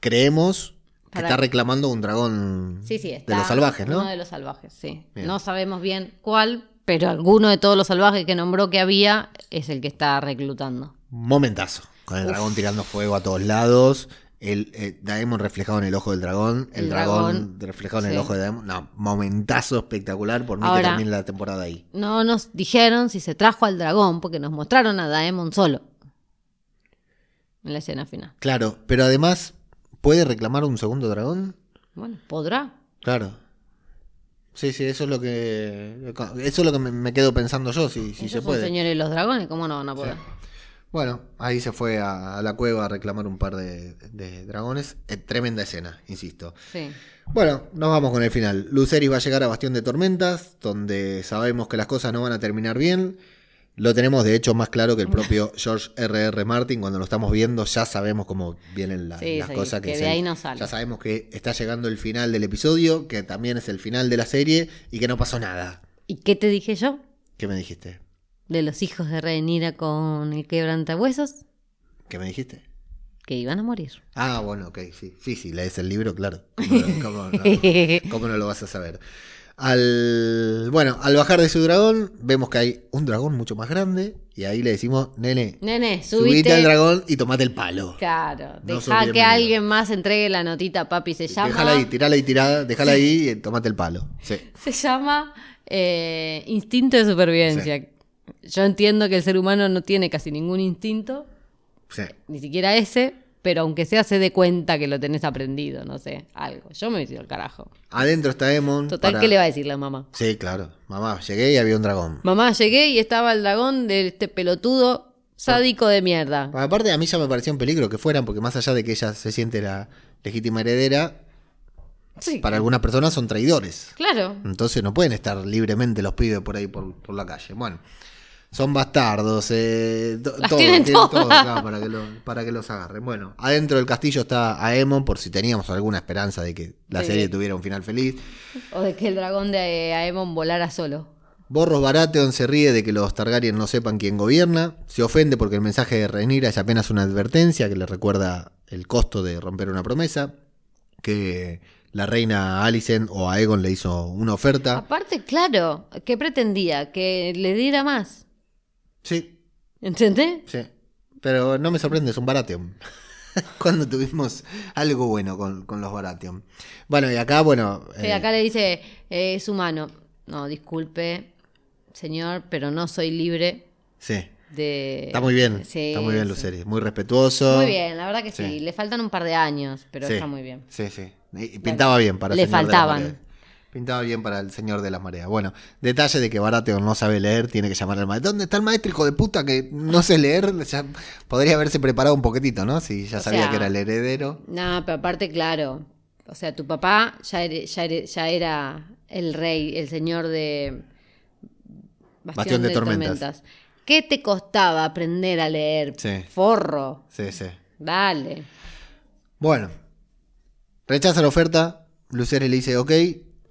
creemos que Para- está reclamando un dragón Sí, sí, está. de los salvajes, ¿no? Uno de los salvajes, sí. Bien. No sabemos bien cuál, pero alguno de todos los salvajes que nombró que había es el que está reclutando. Momentazo. Con el dragón tirando fuego a todos lados. El eh, Daemon reflejado en el ojo del dragón. El, El dragón, dragón, reflejado en sí. el ojo de Daemon. No, momentazo espectacular. Por mí que Ahora- termine la temporada ahí. No nos dijeron si se trajo al dragón, porque nos mostraron a Daemon solo. En la escena final. Claro, pero además, ¿puede reclamar un segundo dragón? Bueno, podrá. Claro. Sí, sí, eso es lo que. Eso es lo que me, me quedo pensando yo, si, si se puede. señores de los dragones, ¿cómo no van a poder? Bueno, ahí se fue a, a la cueva a reclamar un par de, de dragones. Eh, tremenda escena, insisto. Sí. Bueno, nos vamos con el final. Luceris va a llegar a Bastión de Tormentas, donde sabemos que las cosas no van a terminar bien. Lo tenemos de hecho más claro que el propio George R.R. R. Martin. Cuando lo estamos viendo ya sabemos cómo vienen la- Sí, las sí, cosas. que es de ahí no sale. Ya sabemos que está llegando el final del episodio, que también es el final de la serie y que no pasó nada. ¿Y qué te dije yo? ¿Qué me dijiste? De los hijos de Rhaenyra con el quebrantahuesos, ¿Qué me dijiste? que iban a morir. Ah, bueno, ok, sí. Sí, sí, lees el libro, claro. ¿Cómo, no- cómo no, cómo no lo vas a saber? Al, bueno, al bajar de su dragón, vemos que hay un dragón mucho más grande. Y ahí le decimos, nene, Nene, subite, subite. al dragón y tomate el palo. Claro, No deja que alguien más entregue la notita, papi. Se llama. Déjala ahí, tirala ahí, tirada, déjala ahí y tomate el palo. Sí. Se llama eh, instinto de supervivencia. Yo entiendo que el ser humano no tiene casi ningún instinto, ni siquiera ese, pero aunque sea se dé cuenta que lo tenés aprendido, no sé, algo. Yo me he ido al carajo. Adentro está Emon. Total, para- ¿qué le va a decir la mamá? Sí, claro. Mamá, llegué y había un dragón. Mamá, llegué y estaba el dragón de este pelotudo sádico de mierda. Aparte, a mí ya me parecía un peligro que fueran, porque más allá de que ella se siente la legítima heredera, Sí, para algunas personas son traidores. claro. Entonces no pueden estar libremente los pibes por ahí por, por la calle. Bueno, son bastardos, eh, to- todo, tienen tienen todo, claro, para, que lo- para que los agarren. Bueno, adentro del castillo está Aemon por si teníamos alguna esperanza de que la Sí. serie tuviera un final feliz. O de que el dragón de Aemon volara solo. Borros Baratheon se ríe de que los Targaryen no sepan quién gobierna, se ofende porque el mensaje de Rhaenyra es apenas una advertencia que le recuerda el costo de romper una promesa, que la reina Alicent o Aegon le hizo una oferta. Aparte, claro, ¿qué pretendía? Que le diera más. Sí, ¿Entendés? Sí, pero no me sorprende, es un Baratheon. Cuando tuvimos algo bueno con, con los Baratheon. Bueno, y acá, bueno. Sí, eh, acá le dice, eh, es humano. No, disculpe, señor, pero no soy libre sí, de... está muy bien. Sí, está muy bien, sí. Luceri. Muy respetuoso. Muy bien, la verdad que sí. Sí. Le faltan un par de años, pero está muy bien. Sí, sí. Y pintaba bien para Le faltaban. Pintaba bien para el señor de las mareas. Bueno, detalle de que Baratheon no sabe leer, tiene que llamar al maestro. ¿Dónde está el maestro, hijo de puta, que no sé leer? Ya podría haberse preparado un poquitito, ¿no? Si ya O sabía sea, que era el heredero. No, pero aparte, claro. O sea, tu papá ya, ere- ya, era el rey, el señor de Bastión, Bastión de de, Tormentas. tormentas. ¿Qué te costaba aprender a leer? Sí. Forro. Sí, sí. Dale. Bueno, rechaza la oferta. Lucere le dice, ok,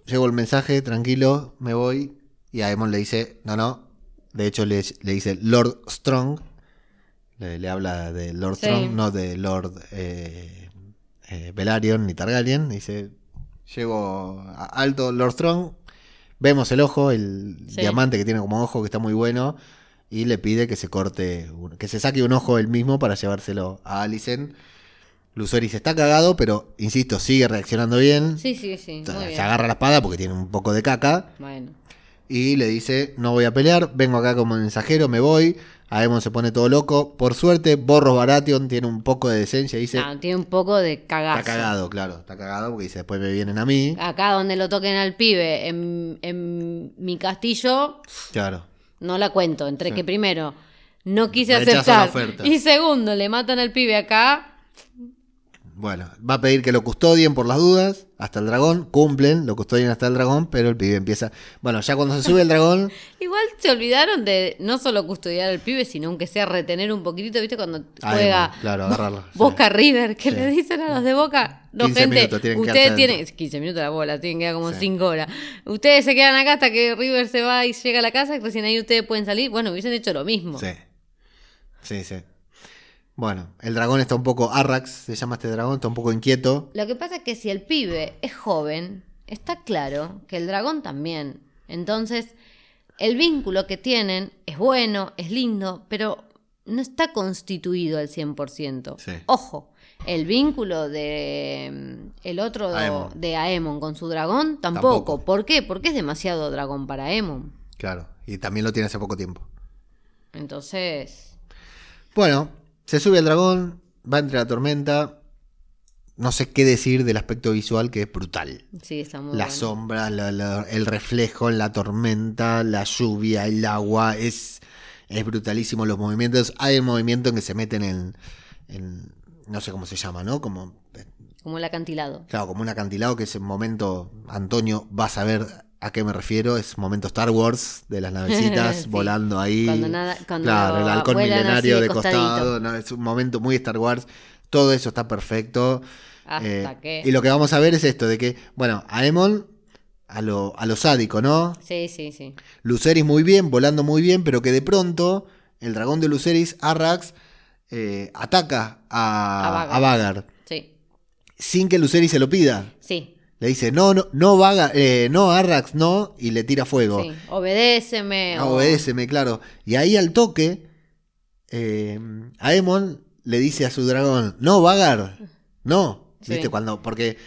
llevo el mensaje, tranquilo, me voy. Y Aemon le dice, no, no. De hecho, le, le dice Lord Strong. Le, le habla de Lord Sí. Strong, no de Lord eh, eh, Velaryon ni Targaryen. Dice, llego a alto Lord Strong. Vemos el ojo, el Sí. diamante que tiene como ojo, que está muy bueno. Y le pide que se corte, que se saque un ojo él mismo para llevárselo a Alicent. Luceris está cagado, pero insisto, sigue reaccionando bien. Sí, sí, sí. O sea, Muy se bien. agarra la espada porque tiene un poco de caca. Bueno. Y le dice: No voy a pelear, vengo acá como mensajero, me voy. Aemon se pone todo loco. Por suerte, Borros Baratheon tiene un poco de decencia dice: No, tiene un poco de cagazo. Está cagado, claro, está cagado porque dice: Después me vienen a mí. Acá donde lo toquen al pibe, en, en mi castillo, Claro. no la cuento. Entre Sí. que primero no quise Rechazo la aceptar oferta. y segundo le matan al pibe acá. Bueno, va a pedir que lo custodien por las dudas. Hasta el dragón, cumplen, lo custodian hasta el dragón, pero el pibe empieza. Bueno, ya cuando se sube el dragón. Igual se olvidaron de no solo custodiar al pibe, sino aunque sea retener un poquitito, ¿viste? Cuando juega bueno, claro, agarrarlo, sí. Boca River, que Sí. le dicen a los de Boca, no 15 gente, minutos, tienen que ustedes tienen adentro. 15 minutos la bola, tienen que quedar como Sí. 5 horas. Ustedes se quedan acá hasta que River se va y llega a la casa, y recién ahí ustedes pueden salir. Bueno, hubiesen hecho lo mismo. Sí. Sí, sí. Bueno, el dragón está un poco. Arrax se llama este dragón, está un poco inquieto. Lo que pasa es que si el pibe es joven, está claro que el dragón también. Entonces, el vínculo que tienen es bueno, es lindo, pero no está constituido al 100%. Sí. Ojo, el vínculo de mm, el otro Aemon. de Aemon con su dragón tampoco. Tampoco. ¿Por qué? Porque es demasiado dragón para Aemon. Claro. Y también lo tiene hace poco tiempo. Entonces, Bueno, se sube el dragón, va entre la tormenta. no sé qué decir del aspecto visual que es brutal. Sí, está muy Las bueno. sombras, la- la- el reflejo, la tormenta, la lluvia, el agua, es, es brutalísimo los movimientos. Hay un movimiento en que se meten en, en- no sé cómo se llama, ¿no? Como, eh, Como el acantilado. claro, como un acantilado que ese momento, Antonio, vas a ver a qué me refiero, es momento Star Wars de las navecitas Sí. volando ahí. Cuando nada- cuando claro, el halcón milenario de de costadito. costado, no, es un momento muy Star Wars. Todo eso está perfecto. Hasta Eh, que. Y lo que vamos a ver es esto, de que, bueno, Aemon a lo, a lo sádico, ¿no? Sí, sí, sí. Luceris muy bien, volando muy bien, pero que de pronto el dragón de Luceris, Arrax, eh, ataca a, A Vagar. a Vagar, Sí. sin que Luceris se lo pida. Sí. Le dice, no, no, no Vagar, eh, no Arrax, no, y le tira fuego. sí. Obedéceme. Ah, o- obedéceme, claro. Y ahí al toque, eh, Aemon le dice a su dragón, no, Vagar, no. Sí. ¿Viste? Cuando, porque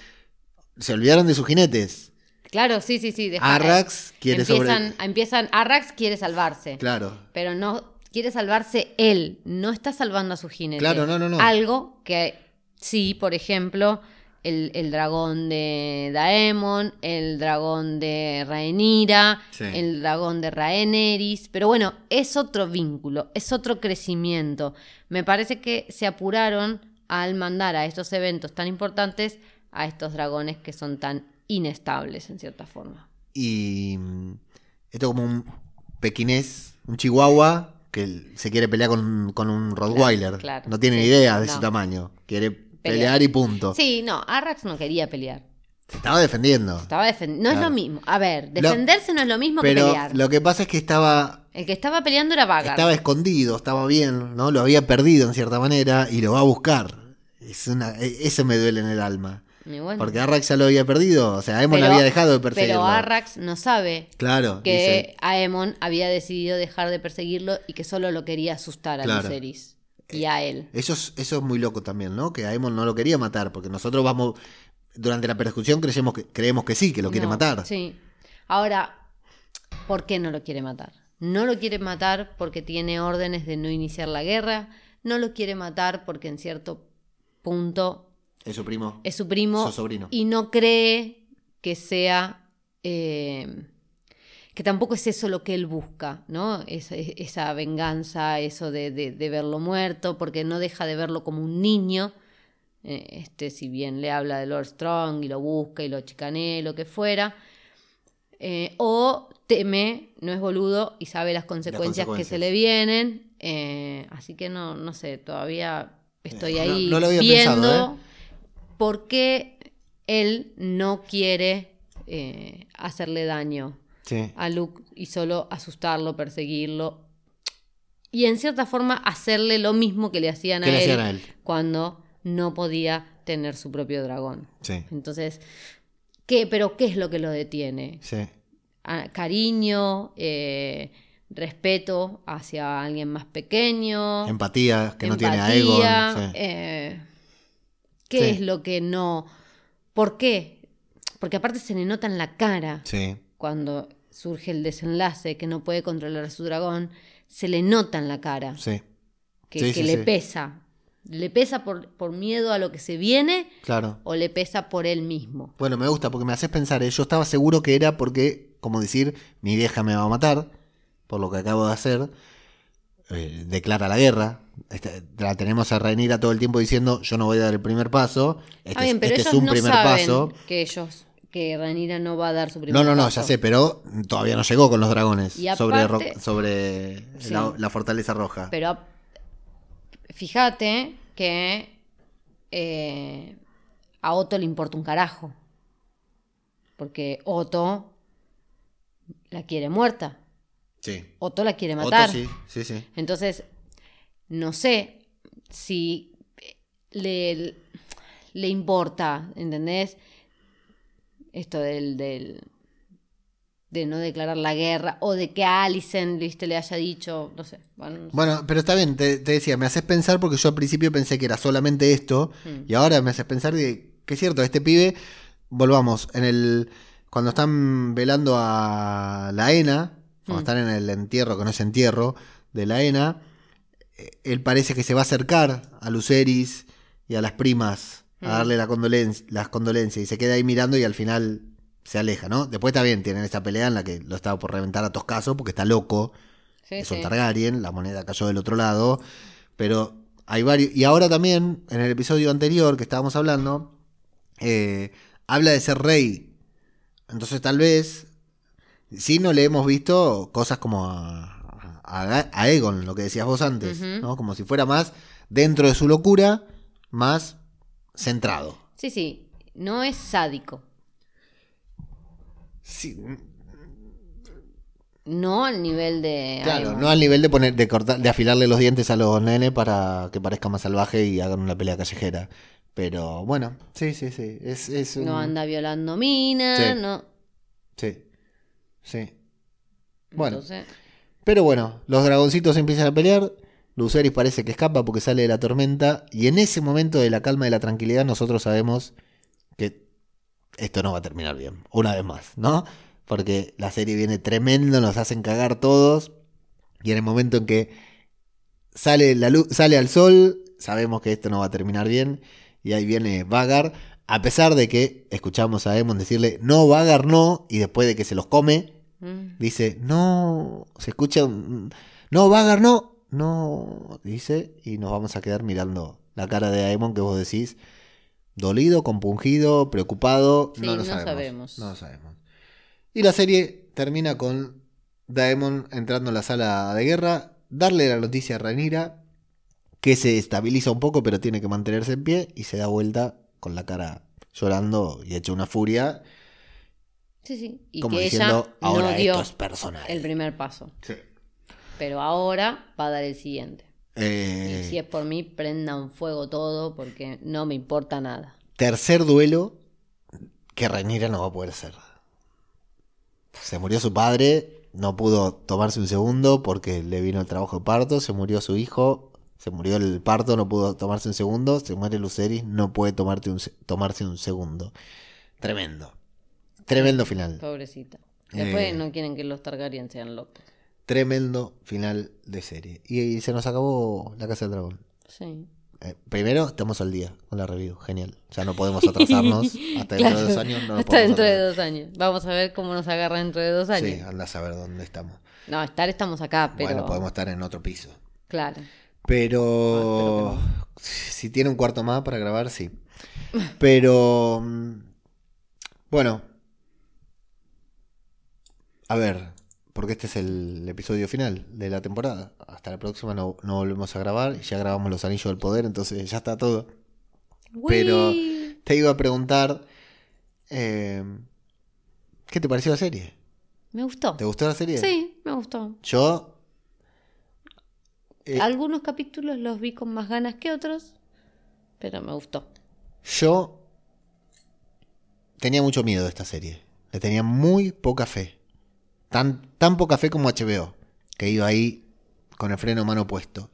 se olvidaron de sus jinetes. Claro, sí, sí, sí. Arrax quiere empiezan, sobre- empiezan. Arrax quiere salvarse. Claro. Pero no quiere salvarse él. No está salvando a su jinete. Claro, no, no, no. Algo que sí, por ejemplo, el, el dragón de Daemon, el dragón de Rhaenyra, Sí. el dragón de Rhaenerys. Pero bueno, es otro vínculo, es otro crecimiento. Me parece que se apuraron al mandar a estos eventos tan importantes a estos dragones que son tan inestables en cierta forma. Y mm, esto como un pequinés, un chihuahua que se quiere pelear con, con un Rottweiler. claro. no tiene Sí. idea de No. su tamaño. Quiere pelear, y punto. Sí, no, Arrax no quería pelear. Se estaba defendiendo. Estaba defendiendo. No es lo mismo. A ver, defenderse no es lo mismo que Pero pelear. lo que pasa es que estaba, El que estaba peleando era Vagar. estaba escondido, estaba bien, ¿no? Lo había perdido en cierta manera y lo va a buscar. Es una, e- eso me duele en el alma. Bueno, Porque Arrax ya lo había perdido. O sea, Aemon pero- había dejado de perseguirlo. Pero Arrax no sabe Claro. que dice, Aemon había decidido dejar de perseguirlo y que solo lo quería asustar a Claro. Lucerys y a él. Eso es, eso es muy loco también, ¿no? Que Aemon no lo quería matar, porque nosotros vamos, durante la persecución creemos que, creemos que sí, que lo quiere No, matar. Sí. Ahora, ¿por qué no lo quiere matar? No lo quiere matar porque tiene órdenes de no iniciar la guerra. No lo quiere matar porque en cierto punto Es su primo. es su primo Su sobrino. y no cree que sea eh, que tampoco es eso lo que él busca, ¿no? Esa, esa venganza, eso de, de- de verlo muerto, porque no deja de verlo como un niño. Eh, Este, si bien le habla de Lord Strong y lo busca y lo chicanea, lo que fuera. Eh, o teme, no es boludo y sabe las consecuencias, que consecuencias. se le vienen. eh, así que no, no sé, todavía estoy no- ahí no viendo pensado, por qué él no quiere hacerle daño Sí. a Luke y solo asustarlo, perseguirlo. Y en cierta forma hacerle lo mismo que le hacían, a, le él hacían a él. cuando no podía tener su propio dragón. Sí. Entonces, ¿qué, pero ¿qué es lo que lo detiene? Sí. Cariño, eh, respeto hacia alguien más pequeño. Empatía, que no tiene a Egon. empatía, sí. eh, ¿Qué Sí. es lo que no? ¿Por qué? Porque aparte se le nota en la cara Sí. cuando surge el desenlace que no puede controlar a su dragón, se le nota en la cara Sí. que, Sí, que sí, le sí. pesa. ¿Le pesa por, por miedo a lo que se viene Claro. o le pesa por él mismo? Bueno, me gusta porque me haces pensar, ¿eh? yo estaba seguro que era porque, como decir, mi vieja me va a matar, por lo que acabo de hacer, eh, declara la guerra. Este, la tenemos a Rhaenyra todo el tiempo diciendo, yo no voy a dar el primer paso, este, Está bien, pero este es ellos un no primer saben paso. que ellos, que Ranira no va a dar su primer No, no, no, paso. ya sé, pero todavía no llegó con los dragones Y sobre, aparte- sobre Sí. la, la fortaleza roja. Pero fíjate que eh, a Otto le importa un carajo. Porque Otto la quiere muerta. sí. Otto la quiere Otto matar. sí, sí, sí. Entonces, no sé si le, le importa, ¿entendés? Esto del, del- de no declarar la guerra o de que a Alicent ¿viste? le haya dicho, no sé. Bueno, no sé. Bueno, pero está bien, te, te decía, me haces pensar porque yo al principio pensé que era solamente esto Mm. y ahora me haces pensar de que es cierto, este pibe, volvamos, en el cuando están velando a la Ena, cuando Mm. están en el entierro, que no es entierro, de la Ena, eh, él parece que se va a acercar a Luceris y a las primas a darle la las condolencias y se queda ahí mirando y al final se aleja, ¿no? Después está bien, tienen esa pelea en la que lo estaba por reventar a toscazo porque está loco. Sí, es un sí. Targaryen, la moneda cayó del otro lado, pero hay varios... Y ahora también, en el episodio anterior que estábamos hablando, eh, habla de ser rey. Entonces tal vez, sí no le hemos visto cosas como a, a- a Aegon, lo que decías vos antes. ¿no? Como si fuera más dentro de su locura, más centrado. Sí, sí. No es sádico. Sí, No al nivel de. claro, no al nivel de poner, de cortar, de afilarle los dientes a los nenes para que parezca más salvaje y hagan una pelea callejera. Pero bueno, sí, sí, sí. Es, es un- No anda violando minas, Sí. no. Sí. Sí. Bueno. Entonces, Pero bueno, los dragoncitos empiezan a pelear. Luceris parece que escapa porque sale de la tormenta. Y en ese momento de la calma y la tranquilidad, nosotros sabemos que esto no va a terminar bien. Una vez más, ¿no? Porque la serie viene tremendo, nos hacen cagar todos. Y en el momento en que sale, la luz, sale al sol, sabemos que esto no va a terminar bien. Y ahí viene Vagar. A pesar de que escuchamos a Emon decirle, no, Vagar no. Y después de que se los come, mm, Dice, no, se escucha un... No, Vagar, no, no, dice, y nos vamos a quedar mirando la cara de Aemon que vos decís, dolido, compungido, preocupado, Sí, no lo no sabemos. sabemos. No lo sabemos. Y la serie termina con Daemon entrando en la sala de guerra, darle la noticia a Rhaenyra, que se estabiliza un poco, pero tiene que mantenerse en pie, y se da vuelta con la cara llorando y hecha una furia, sí, sí. Y como que diciendo, ella ahora no dio esto es personal. el primer paso. Sí. Pero ahora va a dar el siguiente. Eh, Y si es por mí, prendan fuego todo porque no me importa nada. Tercer duelo que Rhaenyra no va a poder hacer. Se murió su padre, no pudo tomarse un segundo porque le vino el trabajo de parto, se murió su hijo, se murió el parto, no pudo tomarse un segundo, se muere Luceris, no puede tomarte un se- tomarse un segundo. Tremendo. Tremendo final. Pobrecita. Después Eh. no quieren que los Targaryen sean locos. Tremendo final de serie. Y, y se nos acabó la Casa del Dragón. Sí. Eh, primero, estamos al día con la review. Genial. Ya no podemos atrasarnos. Hasta dentro de dos años no Hasta dentro de dos años. Vamos a ver cómo nos agarra dentro de dos años. Sí, anda a saber dónde estamos. No, estar estamos acá, pero. Bueno, podemos estar en otro piso. Claro. Pero Ah, si tiene un cuarto más para grabar, sí. Pero mm, bueno. A ver, porque este es el episodio final de la temporada. Hasta la próxima no, no volvemos a grabar. Ya grabamos los anillos del poder, entonces ya está todo. Pero te iba a preguntar, eh, ¿qué te pareció la serie? Me gustó. ¿Te gustó la serie? Sí, me gustó. Yo eh, Algunos capítulos los vi con más ganas que otros, pero me gustó. Yo tenía mucho miedo de esta serie. Le tenía muy poca fe. Tan, tan poca fe como HBO, que iba ahí con el freno mano puesto.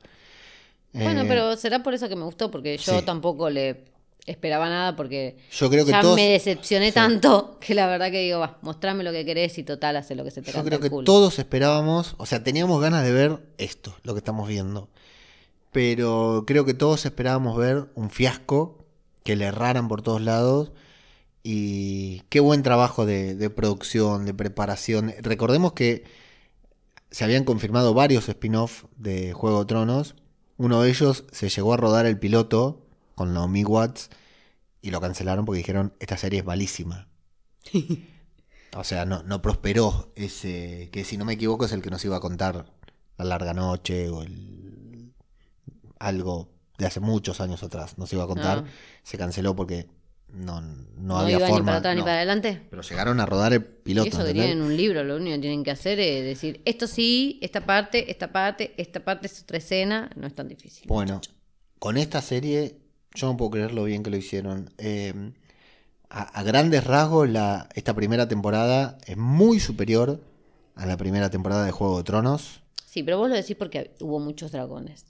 Bueno, Eh, pero será por eso que me gustó, porque yo sí. tampoco le esperaba nada, porque Yo creo que ya todos. me decepcioné tanto que la verdad que digo, va, mostrame lo que querés y total, hace lo que se te Yo creo que culo". todos esperábamos, o sea, teníamos ganas de ver esto, lo que estamos viendo. Pero creo que todos esperábamos ver un fiasco, que le erraran por todos lados. Y qué buen trabajo de, de producción, de preparación. Recordemos que se habían confirmado varios spin-off de Juego de Tronos. Uno de ellos se llegó a rodar el piloto con Naomi Watts y lo cancelaron porque dijeron, esta serie es malísima. O sea, no, no prosperó ese, que si no me equivoco es el que nos iba a contar La Larga Noche o el, algo de hace muchos años atrás nos iba a contar. Ah. Se canceló porque no, no, No, había iba forma. ni para atrás ni para adelante. Pero llegaron a rodar el piloto. Y eso ¿entendés? dirían en un libro, lo único que tienen que hacer es decir, esto sí, esta parte, esta parte, esta parte es otra escena, no es tan difícil. Bueno, con esta serie, yo no puedo creer lo bien que lo hicieron. Eh, a, a grandes rasgos, la, esta primera temporada es muy superior a la primera temporada de Juego de Tronos. Sí, pero vos lo decís porque hubo muchos dragones.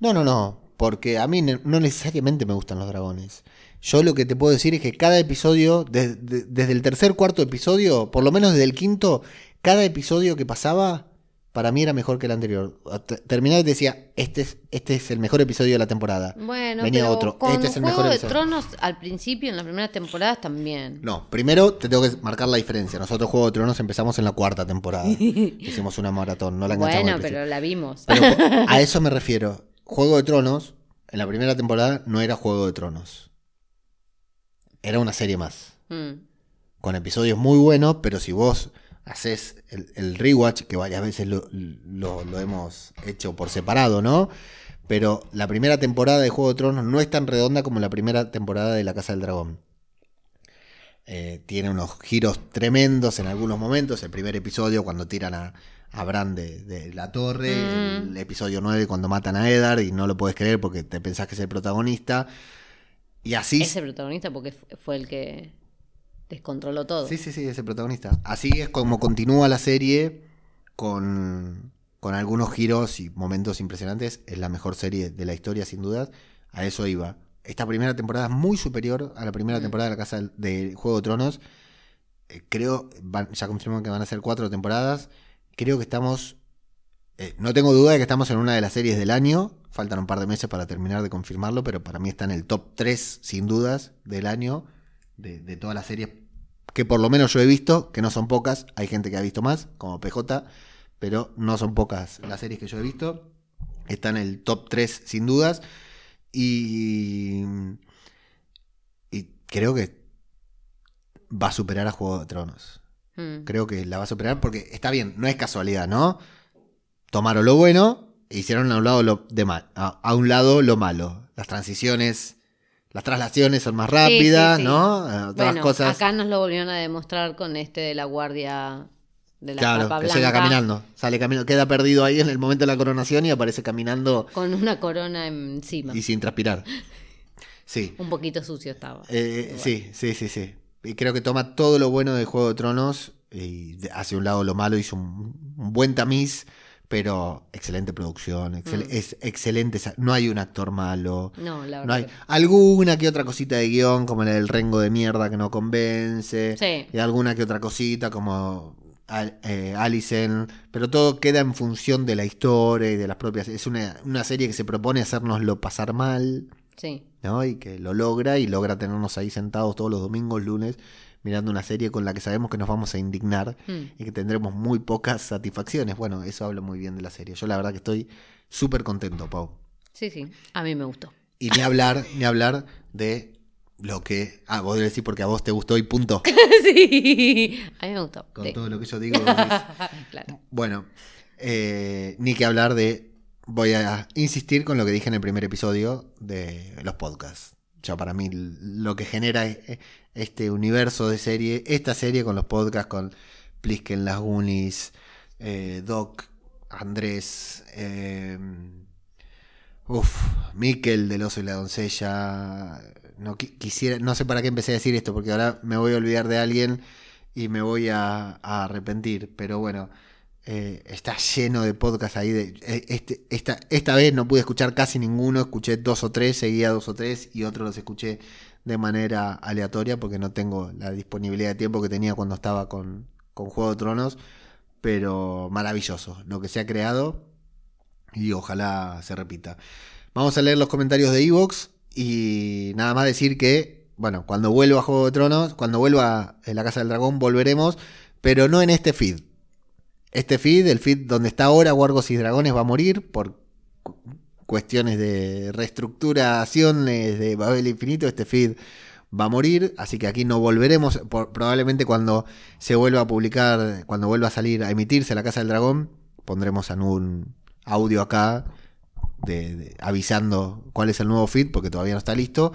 No, no, no, porque a mí no necesariamente me gustan los dragones. Yo lo que te puedo decir es que cada episodio, de- de- desde el tercer, cuarto episodio, por lo menos desde el quinto, cada episodio que pasaba para mí era mejor que el anterior. Terminaba y decía, este es, este es el mejor episodio de la temporada. Bueno, Venía pero otro, con este es el Juego mejor de episodio. Tronos al principio, en las primeras temporadas también. No, primero te tengo que marcar la diferencia. Nosotros Juego de Tronos empezamos en la cuarta temporada. Hicimos una maratón, no la enganchamos bueno, pero la vimos. Pero a eso me refiero. Juego de Tronos, en la primera temporada, no era Juego de Tronos. Era una serie más. Mm. Con episodios muy buenos, pero si vos haces el, el rewatch, que varias veces lo, lo- lo hemos hecho por separado, ¿no? Pero la primera temporada de Juego de Tronos no es tan redonda como la primera temporada de La Casa del Dragón. Eh, tiene unos giros tremendos en algunos momentos. El primer episodio, cuando tiran a, a Bran de, de la torre. Mm. El episodio 9, cuando matan a Eddard y no lo puedes creer porque te pensás que es el protagonista. Y así. Ese protagonista porque fu- fue el que descontroló todo. Sí, sí, sí, ese protagonista. Así es como continúa la serie con, con algunos giros y momentos impresionantes. Es la mejor serie de la historia, sin dudas. A eso iba. Esta primera temporada es muy superior a la primera Mm. temporada de la Casa del- de Juego de Tronos. Eh, creo, van- ya confirman que van a ser cuatro temporadas. Creo que estamos. Eh, no tengo duda de que estamos en una de las series del año. Faltan un par de meses para terminar de confirmarlo, pero para mí está en el top 3, sin dudas, del año. De, de todas las series que por lo menos yo he visto, que no son pocas. Hay gente que ha visto más, como PJ, pero no son pocas las series que yo he visto. Está en el top 3, sin dudas. Y. Y creo que va a superar a Juego de Tronos. Mm. Creo que la va a superar porque está bien, no es casualidad, ¿no? Tomaron lo bueno e hicieron a un lado lo, de mal, a, a un lado lo malo. Las transiciones, las traslaciones son más rápidas, sí, sí. ¿no? Bueno, las cosas. acá nos lo volvieron a demostrar con este de la guardia de la claro, capa que llega caminando. Sale caminando, queda perdido ahí en el momento de la coronación y aparece caminando Con una corona encima. y sin transpirar. Sí. Un poquito sucio estaba. Eh, sí, sí, sí, sí. Y creo que toma todo lo bueno de Juego de Tronos y hace un lado lo malo, hizo un, un buen tamiz, pero excelente producción, excel- Mm. es excelente, no hay un actor malo. No, la verdad. No hay alguna que otra cosita de guion, como la del rengo de mierda que no convence. Sí. Y alguna que otra cosita, como eh. Pero todo queda en función de la historia y de las propias. Es una, una serie que se propone hacernoslo pasar mal. Sí. ¿no? Y que lo logra y logra tenernos ahí sentados todos los domingos, lunes, mirando una serie con la que sabemos que nos vamos a indignar Mm. y que tendremos muy pocas satisfacciones. Bueno, eso habla muy bien de la serie. Yo la verdad que estoy súper contento, Pau. Sí, sí. A mí me gustó. Y ni hablar, ni hablar de lo que... Ah, vos debes decir porque a vos te gustó y punto. sí. A mí me gustó. Con Sí. todo lo que yo digo. decís. claro. Bueno, eh, ni que hablar de. Voy a insistir con lo que dije en el primer episodio de los podcasts. Ya para mí lo que genera este universo de serie, esta serie con los podcasts, con Plisken, Las Goonies, eh, Doc, Andrés, eh, uf, Mikel del oso y la doncella. No qui- quisiera, no sé para qué empecé a decir esto, porque ahora me voy a olvidar de alguien y me voy a, a arrepentir. Pero bueno, eh, está lleno de podcasts ahí. De, eh, este, esta, esta vez no pude escuchar casi ninguno, escuché dos o tres, seguía dos o tres y otros los escuché de manera aleatoria porque no tengo la disponibilidad de tiempo que tenía cuando estaba con, con Juego de Tronos. Pero maravilloso lo que se ha creado y ojalá se repita. Vamos a leer los comentarios de Evox y nada más decir que, bueno, cuando vuelva a Juego de Tronos, cuando vuelva a La Casa del Dragón, volveremos, pero no en este feed. Este feed, el feed donde está ahora Wargos y Dragones, va a morir por cuestiones de reestructuraciones de Babel Infinito. Este feed va a morir, así que aquí no volveremos. por- probablemente cuando se vuelva a publicar, cuando vuelva a salir, a emitirse La Casa del Dragón, pondremos en un audio acá de- de- avisando cuál es el nuevo feed, porque todavía no está listo.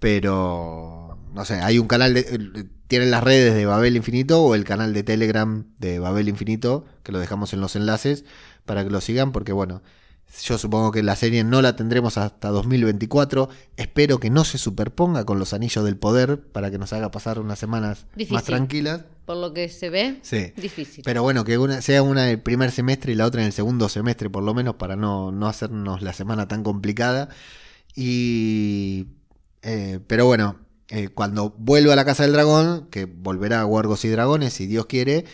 Pero, no sé, hay un canal de. Tienen las redes de Babel Infinito o el canal de Telegram de Babel Infinito, que lo dejamos en los enlaces para que lo sigan, porque bueno, yo supongo que la serie no la tendremos hasta 2024. Espero que no se superponga con los anillos del poder para que nos haga pasar unas semanas Difícil. más tranquilas. Por lo que se ve, Sí. difícil. Pero bueno, que una, sea una en el primer semestre y la otra en el segundo semestre, por lo menos, para no, no hacernos la semana tan complicada. Y. eh, pero bueno, eh, cuando vuelva a la Casa del Dragón, que volverá a Wargos y Dragones, si Dios quiere,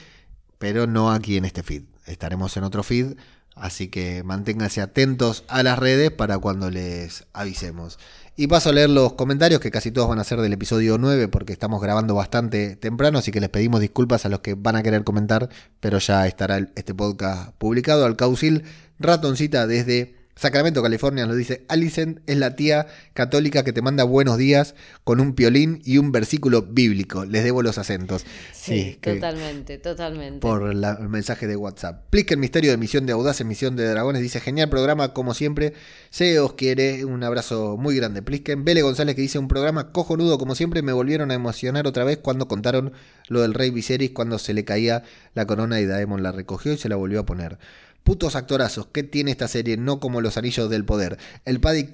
pero no aquí en este feed. estaremos en otro feed. Así que manténganse atentos a las redes para cuando les avisemos. Y paso a leer los comentarios, que casi todos van a ser del episodio 9, porque estamos grabando bastante temprano, así que les pedimos disculpas a los que van a querer comentar, pero ya estará este podcast publicado. Al Causil Ratoncita desde Sacramento, California, nos dice, Alicent es la tía católica que te manda buenos días con un piolín y un versículo bíblico. Les debo los acentos. Sí, totalmente, totalmente. Por el mensaje de WhatsApp. Plick el misterio de Misión de Audaz en Misión de Dragones. Dice, genial programa, como siempre. Se os quiere. Un abrazo muy grande. Plisken. Vele González que dice, un programa cojonudo, como siempre. Me volvieron a emocionar otra vez cuando contaron lo del rey Viserys, cuando se le caía la corona y Daemon la recogió y se la volvió a poner. Putos actorazos, ¿qué tiene esta serie? No como los anillos del poder. El Paddy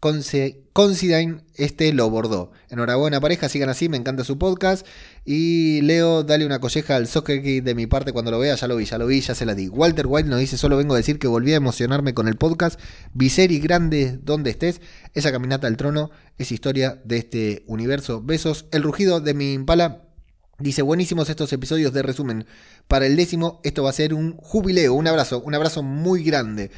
Considine, este lo bordó. Enhorabuena pareja, sigan así, me encanta su podcast. Y Leo, dale una colleja al Soccer de mi parte cuando lo vea, ya lo vi, ya lo vi, ya se la di. Walter White nos dice, solo vengo a decir que volví a emocionarme con el podcast. Viseri Grande, donde estés. Esa caminata al trono es historia de este universo. Besos. El rugido de mi impala Dice, buenísimos estos episodios de resumen. Para el décimo, esto va a ser un jubileo, un abrazo, un abrazo muy grande.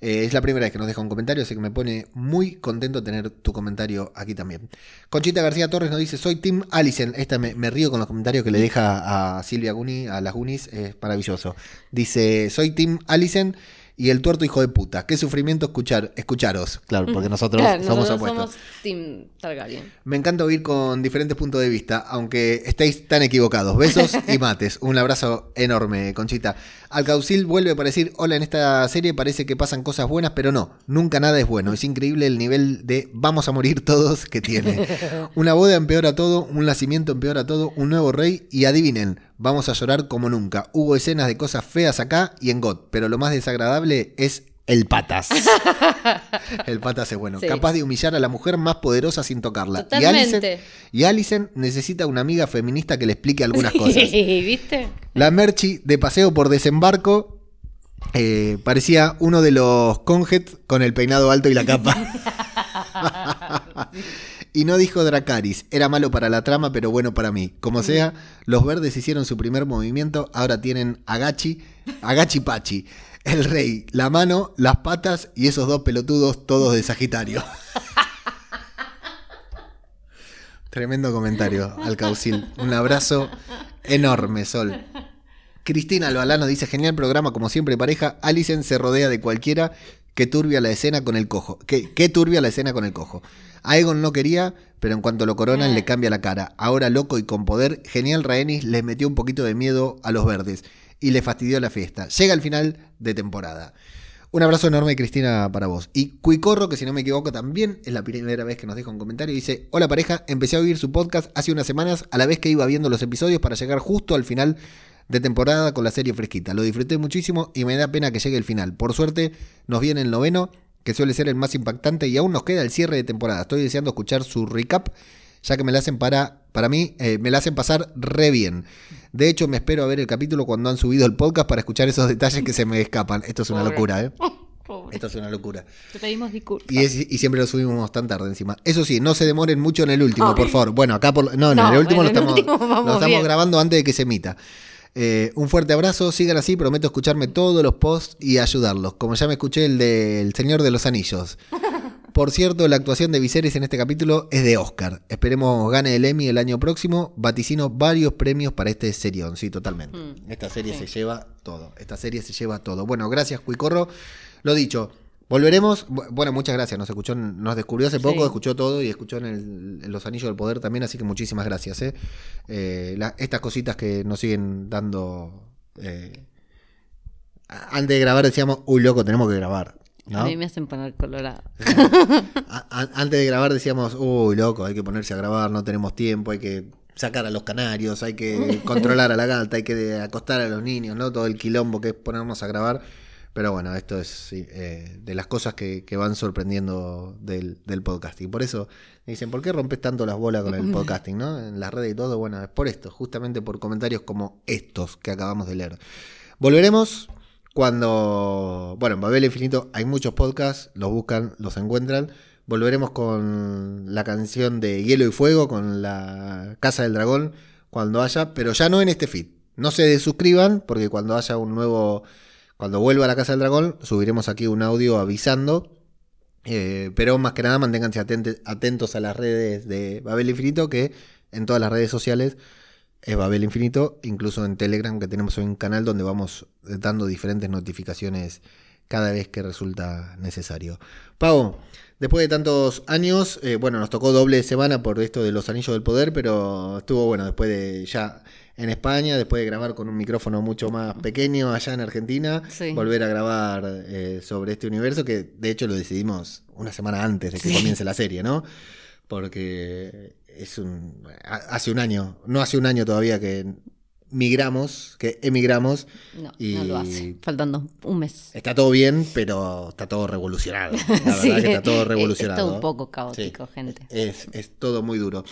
Eh, es la primera vez que nos deja un comentario, así que me pone muy contento tener tu comentario aquí también. Conchita García Torres nos dice, soy Tim Allison. Esta me, río con los comentarios que le deja a Silvia Guni, a las Gunis, es maravilloso. Dice, soy Tim Allison y el tuerto hijo de puta. Qué sufrimiento escuchar, escucharos, claro, porque nosotros somos opuestos. Somos Team Targaryen. Me encanta oír con diferentes puntos de vista, aunque estéis tan equivocados. Besos y mates. Un abrazo enorme, Conchita. Alcaucil vuelve para decir, hola, en esta serie parece que pasan cosas buenas, pero no, nunca nada es bueno. Es increíble el nivel de vamos a morir todos que tiene. Una boda empeora todo, un nacimiento empeora todo, un nuevo rey y adivinen, vamos a llorar como nunca. Hubo escenas de cosas feas acá y en God, pero lo más desagradable es el patas. el patas es bueno. Capaz de humillar a la mujer más poderosa sin tocarla. Totalmente. Y Alison, necesita una amiga feminista que le explique algunas cosas. ¿viste? La Merchi de paseo por desembarco eh, parecía uno de los Conjets con el peinado alto y la capa. Y no dijo Dracaris, era malo para la trama, pero bueno para mí. Como sea, los verdes hicieron su primer movimiento, ahora tienen Agachi, Agachi Pachi, el rey, la mano, las patas y esos dos pelotudos todos de Sagitario. Tremendo comentario al Caucil. Un abrazo enorme, Sol. Cristina Albalano dice, genial programa, como siempre pareja. Alicen se rodea de cualquiera. Que turbia la escena con el cojo. Qué, turbia la escena con el cojo. Aegon no quería, pero en cuanto lo coronan le cambia la cara. Ahora loco y con poder, genial Rhaenys les metió un poquito de miedo a los verdes y le fastidió la fiesta. Llega el final de temporada. Un abrazo enorme, Cristina, para vos. Y Cuicorro, que si no me equivoco también es la primera vez que nos deja un comentario, dice: Hola pareja, empecé a oír su podcast hace unas semanas a la vez que iba viendo los episodios para llegar justo al final de temporada con la serie fresquita. Lo disfruté muchísimo y me da pena que llegue el final. Por suerte, nos viene el noveno que suele ser el más impactante y aún nos queda el cierre de temporada. Estoy deseando escuchar su recap, ya que me la hacen para, para mí, eh, me la hacen pasar re bien. De hecho, me espero a ver el capítulo cuando han subido el podcast para escuchar esos detalles que se me escapan. Esto es una locura, ¿eh? Esto es una locura. Te pedimos disculpas. Y, siempre lo subimos tan tarde encima. Eso sí, no se demoren mucho en el último, por favor. Bueno, acá por. No, en el último lo estamos, lo estamos grabando antes de que se emita. Eh, un fuerte abrazo, sigan así, prometo escucharme todos los posts y ayudarlos, como ya me escuché el del Señor de los Anillos. Por cierto, la actuación de Viserys en este capítulo es de Oscar. Esperemos gane el Emmy el año próximo. Vaticino varios premios para este serión, sí, totalmente. Mm, Esta serie se lleva todo. Esta serie se lleva todo. Bueno, gracias, Cuicorro. Lo dicho, Volveremos. Bueno, muchas gracias. Nos escuchó, nos descubrió hace poco, escuchó todo y escuchó en, Los Anillos del Poder también, así que muchísimas gracias. ¿eh? eh estas cositas que nos siguen dando. Eh, antes de grabar decíamos, uy, loco, tenemos que grabar. A mí me hacen poner colorado. antes de grabar decíamos, uy, loco, hay que ponerse a grabar, no tenemos tiempo, hay que sacar a los canarios, hay que controlar a la gata, hay que acostar a los niños, ¿no? Todo el quilombo que es ponernos a grabar. Pero bueno, esto es eh, de las cosas que, van sorprendiendo del, del, podcasting. Por eso me dicen, ¿por qué rompes tanto las bolas con el podcasting? ¿no? En las redes y todo. Bueno, es por esto, justamente por comentarios como estos que acabamos de leer. Volveremos cuando, bueno, en Babel Infinito hay muchos podcasts, los buscan, los encuentran. Volveremos con la canción de Hielo y Fuego, con la Casa del Dragón, cuando haya, pero ya no en este feed. no se desuscriban, porque cuando haya un nuevo, cuando vuelva a la Casa del Dragón, subiremos aquí un audio avisando. Eh, pero más que nada manténganse atentos a las redes de Babel Infinito, que en todas las redes sociales es Babel Infinito, incluso en Telegram, que tenemos un canal donde vamos dando diferentes notificaciones cada vez que resulta necesario. Pau, después de tantos años, eh, bueno, nos tocó doble semana por esto de los anillos del poder, pero estuvo bueno después de ya en España, después de grabar con un micrófono mucho más pequeño allá en Argentina, Sí. volver a grabar eh, sobre este universo, que de hecho lo decidimos una semana antes de que Sí. comience la serie, ¿no? Porque es un. ha- Hace un año, no hace un año todavía que migramos, que emigramos. No, Y- no lo hace. Faltando un mes. Está todo bien, pero está todo revolucionado. La verdad Sí, que está todo es- revolucionado. Es todo un poco caótico, Sí. gente. Es, es todo muy duro.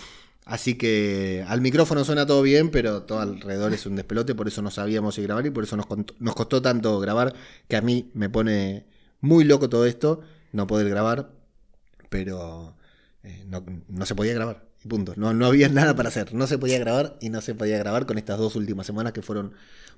Así que al micrófono suena todo bien, pero todo alrededor es un despelote, por eso no sabíamos si grabar y por eso nos, nos costó tanto grabar, que a mí me pone muy loco todo esto, no poder grabar, pero eh, no, no se podía grabar, y punto. No, no había nada para hacer, no se podía grabar y no se podía grabar con estas dos últimas semanas que fueron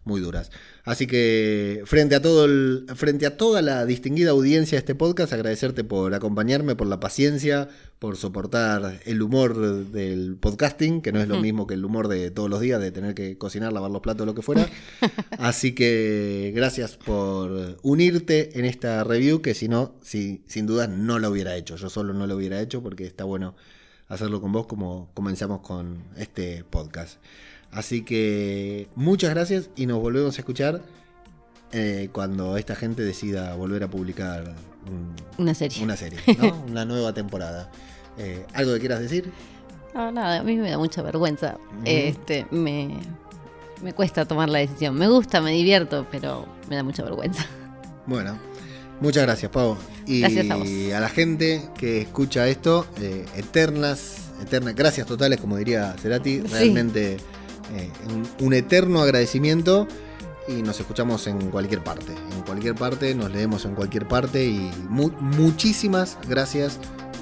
muy duras. Así que frente a todo el, frente a toda la distinguida audiencia de este podcast, agradecerte por acompañarme, por la paciencia, por soportar el humor del podcasting, que no es lo mismo que el humor de todos los días, de tener que cocinar, lavar los platos, lo que fuera. Así que gracias por unirte en esta review, que si no, si, sin duda no lo hubiera hecho. Yo solo no lo hubiera hecho porque está bueno hacerlo con vos como comenzamos con este podcast. Así que muchas gracias y nos volvemos a escuchar eh, cuando esta gente decida volver a publicar un- Una serie. una serie, ¿no? una nueva temporada. Eh, ¿Algo que quieras decir? No, nada, a mí me da mucha vergüenza. Este, me, me cuesta tomar la decisión. Me gusta, me divierto, pero me da mucha vergüenza. Bueno, muchas gracias, Pau. Y Gracias a vos. la gente que escucha esto, eh, eternas, eternas, gracias totales, como diría Cerati. Sí. Eh, un, eterno agradecimiento. Y nos escuchamos en cualquier parte. En cualquier parte, nos leemos en cualquier parte. Y mu- muchísimas gracias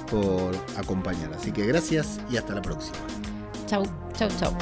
por acompañar. Así que gracias y hasta la próxima. Chau, chau, chau.